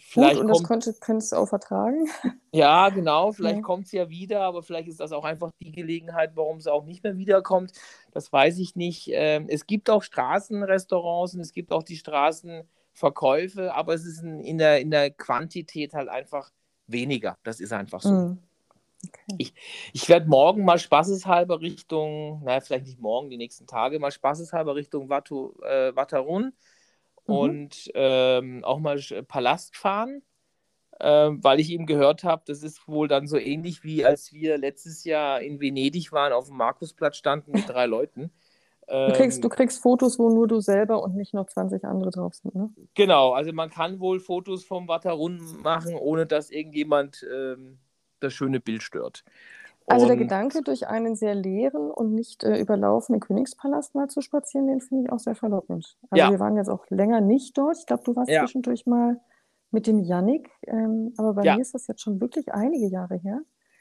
Vielleicht Gut, und kommt, das könnte, könntest du auch vertragen. Ja, genau. Vielleicht ja. kommt sie ja wieder, aber vielleicht ist das auch einfach die Gelegenheit, warum sie auch nicht mehr wiederkommt. Das weiß ich nicht. Ähm, es gibt auch Straßenrestaurants und es gibt auch die Straßenverkäufe, aber es ist in der, in der Quantität halt einfach weniger. Das ist einfach so. Mhm. Okay. Ich, ich werde morgen mal spaßeshalber Richtung, naja, vielleicht nicht morgen, die nächsten Tage, mal spaßeshalber Richtung Watu, äh, Watarun mhm. und ähm, auch mal Palast fahren, ähm, weil ich eben gehört habe, das ist wohl dann so ähnlich wie als wir letztes Jahr in Venedig waren, auf dem Markusplatz standen mit drei Leuten. Du kriegst, ähm, du kriegst Fotos, wo nur du selber und nicht noch 20 andere drauf sind, ne? Genau, also man kann wohl Fotos vom Watarun machen, ohne dass irgendjemand ähm, das schöne Bild stört. Also der Gedanke, durch einen sehr leeren und nicht äh, überlaufenen Königspalast mal zu spazieren, den finde ich auch sehr verlockend. Also ja. wir waren jetzt auch länger nicht dort. Ich glaube, du warst ja. zwischendurch mal mit dem Yannick, ähm, aber bei ja. mir ist das jetzt schon wirklich einige Jahre her.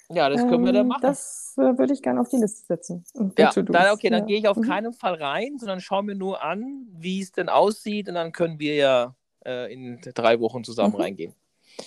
Ja, das können wir dann ähm, machen. Das äh, würde ich gerne auf die Liste setzen. Ja, dann, okay, dann gehe ich auf mhm. keinen Fall rein, sondern schaue mir nur an, wie es denn aussieht und dann können wir ja äh, in drei Wochen zusammen mhm. reingehen.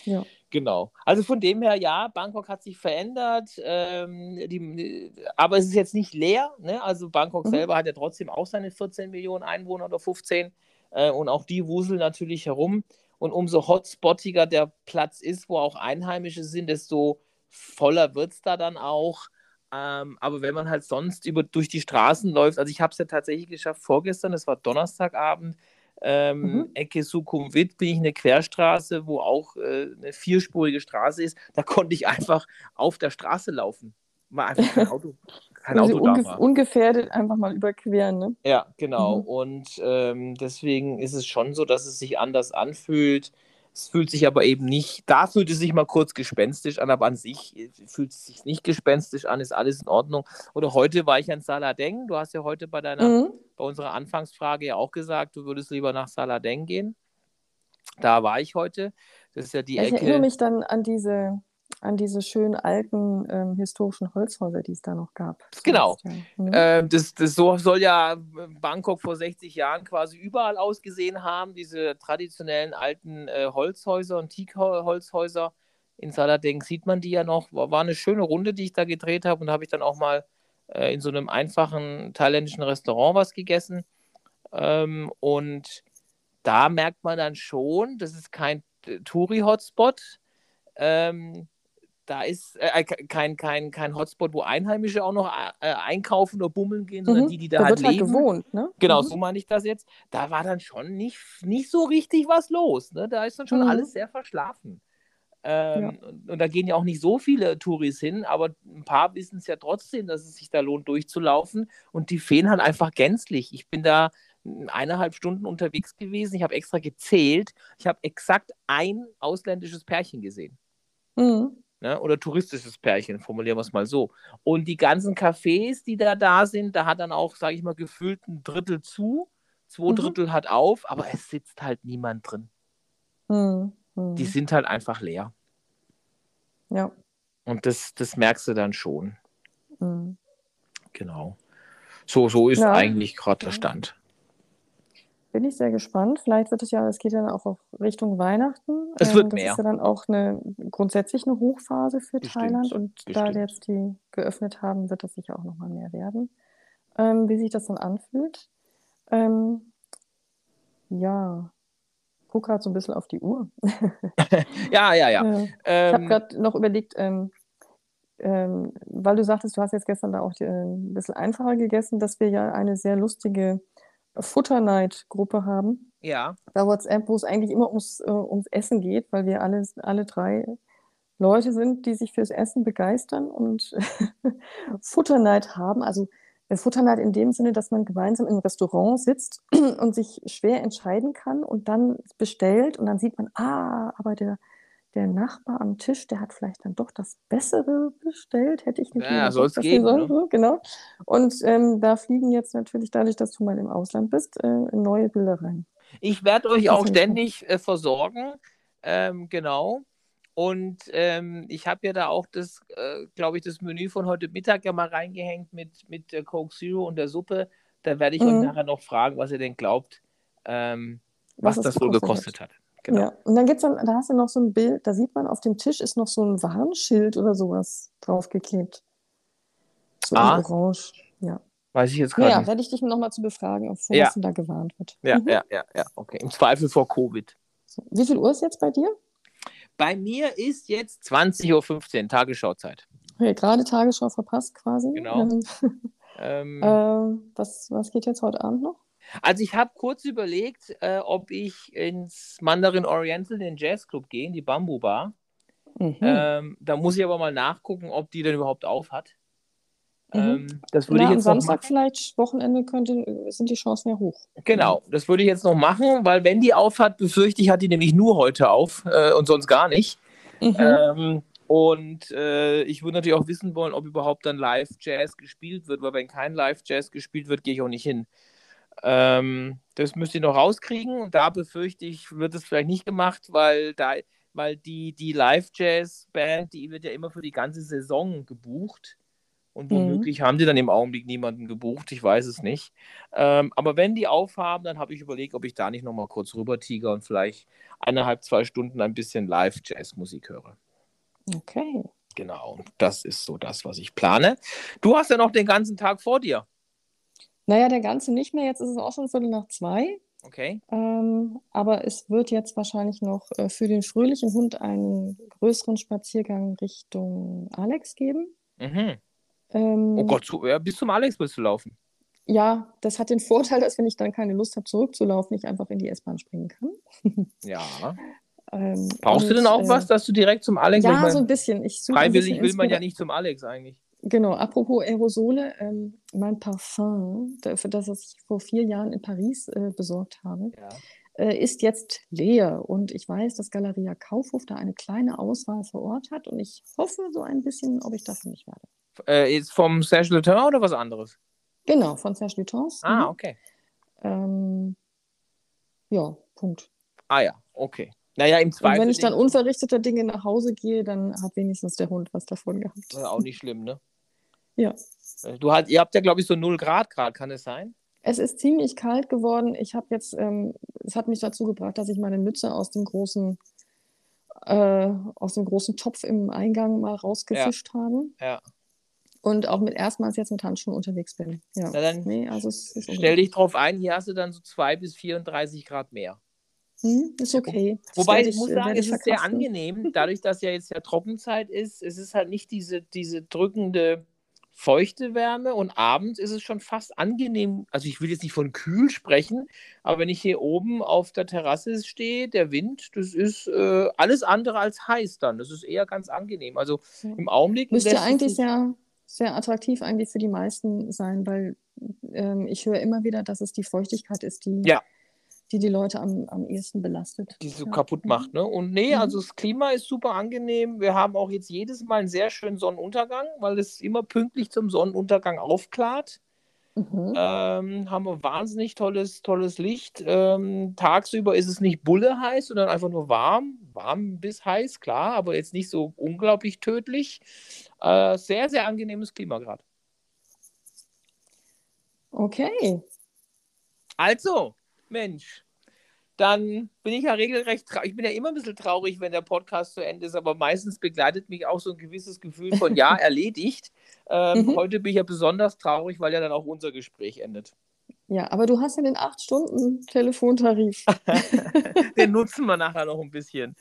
Ja. Genau. Also von dem her, ja, Bangkok hat sich verändert, ähm, die, aber es ist jetzt nicht leer. Ne? Also Bangkok mhm. selber hat ja trotzdem auch seine 14 Millionen Einwohner oder 15 äh, und auch die wuseln natürlich herum. Und umso hotspottiger der Platz ist, wo auch Einheimische sind, desto voller wird es da dann auch. Ähm, aber wenn man halt sonst über, durch die Straßen läuft, also ich habe es ja tatsächlich geschafft vorgestern, es war Donnerstagabend, ähm, mhm. Ecke Sukhumvit bin ich eine Querstraße, wo auch äh, eine vierspurige Straße ist. Da konnte ich einfach auf der Straße laufen. Mal einfach kein Auto, kein also Auto unge da war. Ungefährdet einfach mal überqueren, ne? Ja, genau. Mhm. Und ähm, deswegen ist es schon so, dass es sich anders anfühlt. Es fühlt sich aber eben nicht, da fühlt es sich mal kurz gespenstisch an, aber an sich äh, fühlt es sich nicht gespenstisch an, ist alles in Ordnung. Oder heute war ich in Saladeng. Du hast ja heute bei deiner, mhm. bei unserer Anfangsfrage ja auch gesagt, du würdest lieber nach Saladeng gehen. Da war ich heute. Das ist ja die ich Ecke. Ich erinnere mich dann an diese an diese schönen alten ähm, historischen Holzhäuser, die es da noch gab. Genau. Mhm. Äh, das, das so soll ja Bangkok vor 60 Jahren quasi überall ausgesehen haben, diese traditionellen alten äh, Holzhäuser und Teak-Holzhäuser. In Saladeng sieht man die ja noch. War, war eine schöne Runde, die ich da gedreht habe und da habe ich dann auch mal äh, in so einem einfachen thailändischen Restaurant was gegessen. Ähm, und da merkt man dann schon, das ist kein Touri-Hotspot. Ähm, da ist äh, kein, kein, kein Hotspot, wo Einheimische auch noch äh, einkaufen oder bummeln gehen, sondern mhm. die, die da, da halt wird leben. Halt gewohnt, ne? Genau, mhm. so meine ich das jetzt. Da war dann schon nicht, nicht so richtig was los. Ne? Da ist dann schon Mhm. alles sehr verschlafen. Ähm, Ja. und, und da gehen ja auch nicht so viele Touris hin, aber ein paar wissen es ja trotzdem, dass es sich da lohnt, durchzulaufen. Und die fehlen halt einfach gänzlich. Ich bin da eineinhalb Stunden unterwegs gewesen. Ich habe extra gezählt. Ich habe exakt ein ausländisches Pärchen gesehen. Mhm. Ne? Oder touristisches Pärchen, formulieren wir es mal so. Und die ganzen Cafés, die da da sind, da hat dann auch, sage ich mal, gefühlt ein Drittel zu, zwei Mhm. Drittel hat auf, aber es sitzt halt niemand drin. Mhm. Mhm. Die sind halt einfach leer. Ja. Und das, das merkst du dann schon. Mhm. Genau. So, so ist Ja. eigentlich gerade der Stand. Bin ich sehr gespannt. Vielleicht wird es ja, es geht ja dann auch Richtung Weihnachten. Es wird das mehr. ist ja dann auch eine grundsätzlich eine Hochphase für Bestimmt, Thailand und da bestimmt. jetzt die geöffnet haben, wird das sicher auch nochmal mehr werden. Ähm, wie sich das dann anfühlt. Ähm, ja, guck gerade so ein bisschen auf die Uhr. Ja, ja, ja. Äh, Ich habe Ähm, gerade noch überlegt, ähm, ähm, weil du sagtest, du hast jetzt gestern da auch die, äh, ein bisschen einfacher gegessen, dass wir ja eine sehr lustige Futterneid-Gruppe haben ja, bei WhatsApp, wo es eigentlich immer ums, äh, ums Essen geht, weil wir alle, alle drei Leute sind, die sich fürs Essen begeistern und Futterneid haben. Also äh, Futterneid in dem Sinne, dass man gemeinsam im Restaurant sitzt und sich schwer entscheiden kann und dann bestellt und dann sieht man, ah, aber der, der Nachbar am Tisch, der hat vielleicht dann doch das Bessere bestellt, hätte ich nicht Ja, doch soll's das geben, ne? so, Genau. Und ähm, da fliegen jetzt natürlich, dadurch, dass du mal im Ausland bist, äh, neue Bilder rein. ich werde euch Das auch ständig äh, versorgen. Ähm, genau. Und ähm, ich habe ja da auch das, äh, glaube ich, das Menü von heute Mittag ja mal reingehängt mit, mit der Coke Zero und der Suppe. Da werde ich euch Mhm. nachher noch fragen, was ihr denn glaubt, ähm, was, Was das wohl gekostet gekostet hat. Genau. Ja, und dann gibt's dann, da hast du noch so ein Bild, da sieht man auf dem Tisch ist noch so ein Warnschild oder sowas draufgeklebt. So Ah. Orange. Ja. Weiß ich jetzt gerade nicht. werde ich dich nochmal zu befragen, auf Ja. was denn da gewarnt wird. Ja, Mhm. ja, ja, ja, okay. Im Zweifel vor Covid. So. Wie viel Uhr ist jetzt bei dir? Bei mir ist jetzt 20.15 Uhr, Tagesschauzeit. Okay, gerade Tagesschau verpasst quasi. Genau. Ähm, äh, was, was geht jetzt heute Abend noch? Also ich habe kurz überlegt, äh, ob ich ins Mandarin Oriental, den Jazzclub gehe, in die Bamboo Bar. Mhm. Ähm, da muss ich aber mal nachgucken, ob die denn überhaupt auf hat. Mhm. Ähm, das würde Na, ich am jetzt noch Samstag vielleicht, Wochenende könnte, sind die Chancen ja hoch. Genau, das würde ich jetzt noch machen, weil wenn die auf hat, befürchte ich, hat die nämlich nur heute auf äh, und sonst gar nicht. Mhm. Ähm, und äh, ich würde natürlich auch wissen wollen, ob überhaupt dann Live-Jazz gespielt wird, weil wenn kein Live-Jazz gespielt wird, gehe ich auch nicht hin. Ähm, das müsst ihr noch rauskriegen und da befürchte ich, wird es vielleicht nicht gemacht, weil da, weil die, die Live-Jazz-Band, die wird ja immer für die ganze Saison gebucht. Und Mhm. womöglich haben die dann im Augenblick niemanden gebucht, ich weiß es nicht. Ähm, aber wenn die aufhaben, dann habe ich überlegt, ob ich da nicht nochmal kurz rüber tiger und vielleicht eineinhalb, zwei Stunden ein bisschen Live-Jazz-Musik höre. Okay. Genau, und das ist so das, was ich plane. Du hast ja noch den ganzen Tag vor dir. Naja, der ganze nicht mehr. Jetzt ist es auch schon Viertel nach zwei. Okay. Ähm, aber es wird jetzt wahrscheinlich noch äh, für den fröhlichen Hund einen größeren Spaziergang Richtung Alex geben. Mhm. Ähm, Oh Gott, so, ja, bis zum Alex willst du laufen. Ja, das hat den Vorteil, dass wenn ich dann keine Lust habe, zurückzulaufen, ich einfach in die S-Bahn springen kann. Ja. Ähm, Brauchst du und, denn auch äh, was, dass du direkt zum Alex Ja, so ein bisschen. Ich suche ein Freiwillig bisschen will man ja nicht zum Alex eigentlich. Genau, apropos Aerosole, ähm, mein Parfum, für das ich vor vier Jahren in Paris äh, besorgt habe, Ja. äh, ist jetzt leer. Und ich weiß, dass Galeria Kaufhof da eine kleine Auswahl vor Ort hat. Und ich hoffe so ein bisschen, ob ich das nicht werde. Äh, ist vom Serge Temps oder was anderes? Genau, von Serge Lutens. Ah, okay. Ähm, ja, Punkt. Ah ja, okay. Naja, im Und Zweifel. wenn ich dann unverrichteter Dinge nach Hause gehe, dann hat wenigstens der Hund was davon gehabt. Das ist auch nicht schlimm, ne? Ja. Äh, Du hat, ihr habt ja, glaube ich, so 0 Grad Grad, kann es sein? Es ist ziemlich kalt geworden. Ich habe jetzt, ähm, es hat mich dazu gebracht, dass ich meine Mütze aus dem großen, äh, aus dem großen Topf im Eingang mal rausgefischt habe Ja. und auch mit erstmals jetzt mit Handschuhen unterwegs bin. Ja. Na dann Nee, also Stell dich drauf ein, hier hast du dann so 2 bis 34 Grad mehr. Hm, ist okay. Das Wobei werde ich muss äh, sagen, es ich ist sehr angenehm, dadurch, dass ja jetzt ja Trockenzeit ist. Es ist halt nicht diese, diese drückende feuchte Wärme und abends ist es schon fast angenehm. Also ich will jetzt nicht von kühl sprechen, aber wenn ich hier oben auf der Terrasse stehe, der Wind, das ist äh, alles andere als heiß dann. Das ist eher ganz angenehm. Also im Augenblick Müsste eigentlich sehr, sehr attraktiv eigentlich für die meisten sein, weil ähm, ich höre immer wieder, dass es die Feuchtigkeit ist, die Ja. Die, die Leute am, am ehesten belastet. die so Ja. kaputt macht. Ne? Und nee, Mhm. also das Klima ist super angenehm. Wir haben auch jetzt jedes Mal einen sehr schönen Sonnenuntergang, weil es immer pünktlich zum Sonnenuntergang aufklart. Mhm. Ähm, haben wir wahnsinnig tolles, tolles Licht. Ähm, tagsüber ist es nicht bulle heiß, sondern einfach nur warm. Warm bis heiß, klar, aber jetzt nicht so unglaublich tödlich. Äh, sehr, sehr angenehmes Klima gerade. Okay. Also, Mensch, dann bin ich ja regelrecht traurig. Ich bin ja immer ein bisschen traurig, wenn der Podcast zu Ende ist, aber meistens begleitet mich auch so ein gewisses Gefühl von ja, erledigt. Ähm, Mhm. Heute bin ich ja besonders traurig, weil ja dann auch unser Gespräch endet. Ja, aber du hast ja den 8-Stunden-Telefontarif. Den nutzen wir nachher noch ein bisschen.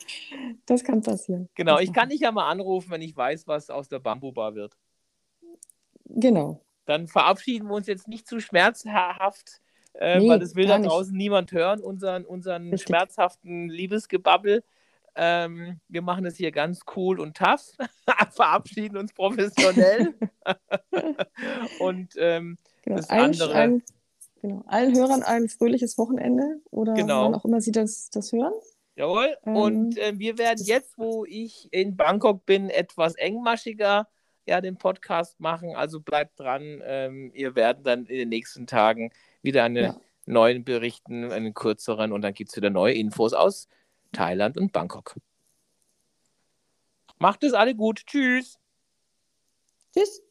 Das kann passieren. Genau, ich kann dich ja mal anrufen, wenn ich weiß, was aus der Bambubar wird. Genau. Dann verabschieden wir uns jetzt nicht zu schmerzhaft, äh, Nee, weil das will da gar nicht. draußen niemand hören, unseren, unseren Richtig. schmerzhaften Liebesgebabbel. Ähm, wir machen es hier ganz cool und tough, verabschieden uns professionell und ähm, genau. Das Allen, andere- allen, genau. allen Hörern ein fröhliches Wochenende oder Genau. wann auch immer sie das, das hören. jawohl. Ähm, und äh, wir werden jetzt, wo ich in Bangkok bin, etwas engmaschiger ja, den Podcast machen. Also bleibt dran. Ähm, ihr werdet dann in den nächsten Tagen wieder eine Ja. neuen berichten, einen kürzeren und dann gibt es wieder neue Infos aus Thailand und Bangkok. Macht es alle gut. Tschüss. Tschüss.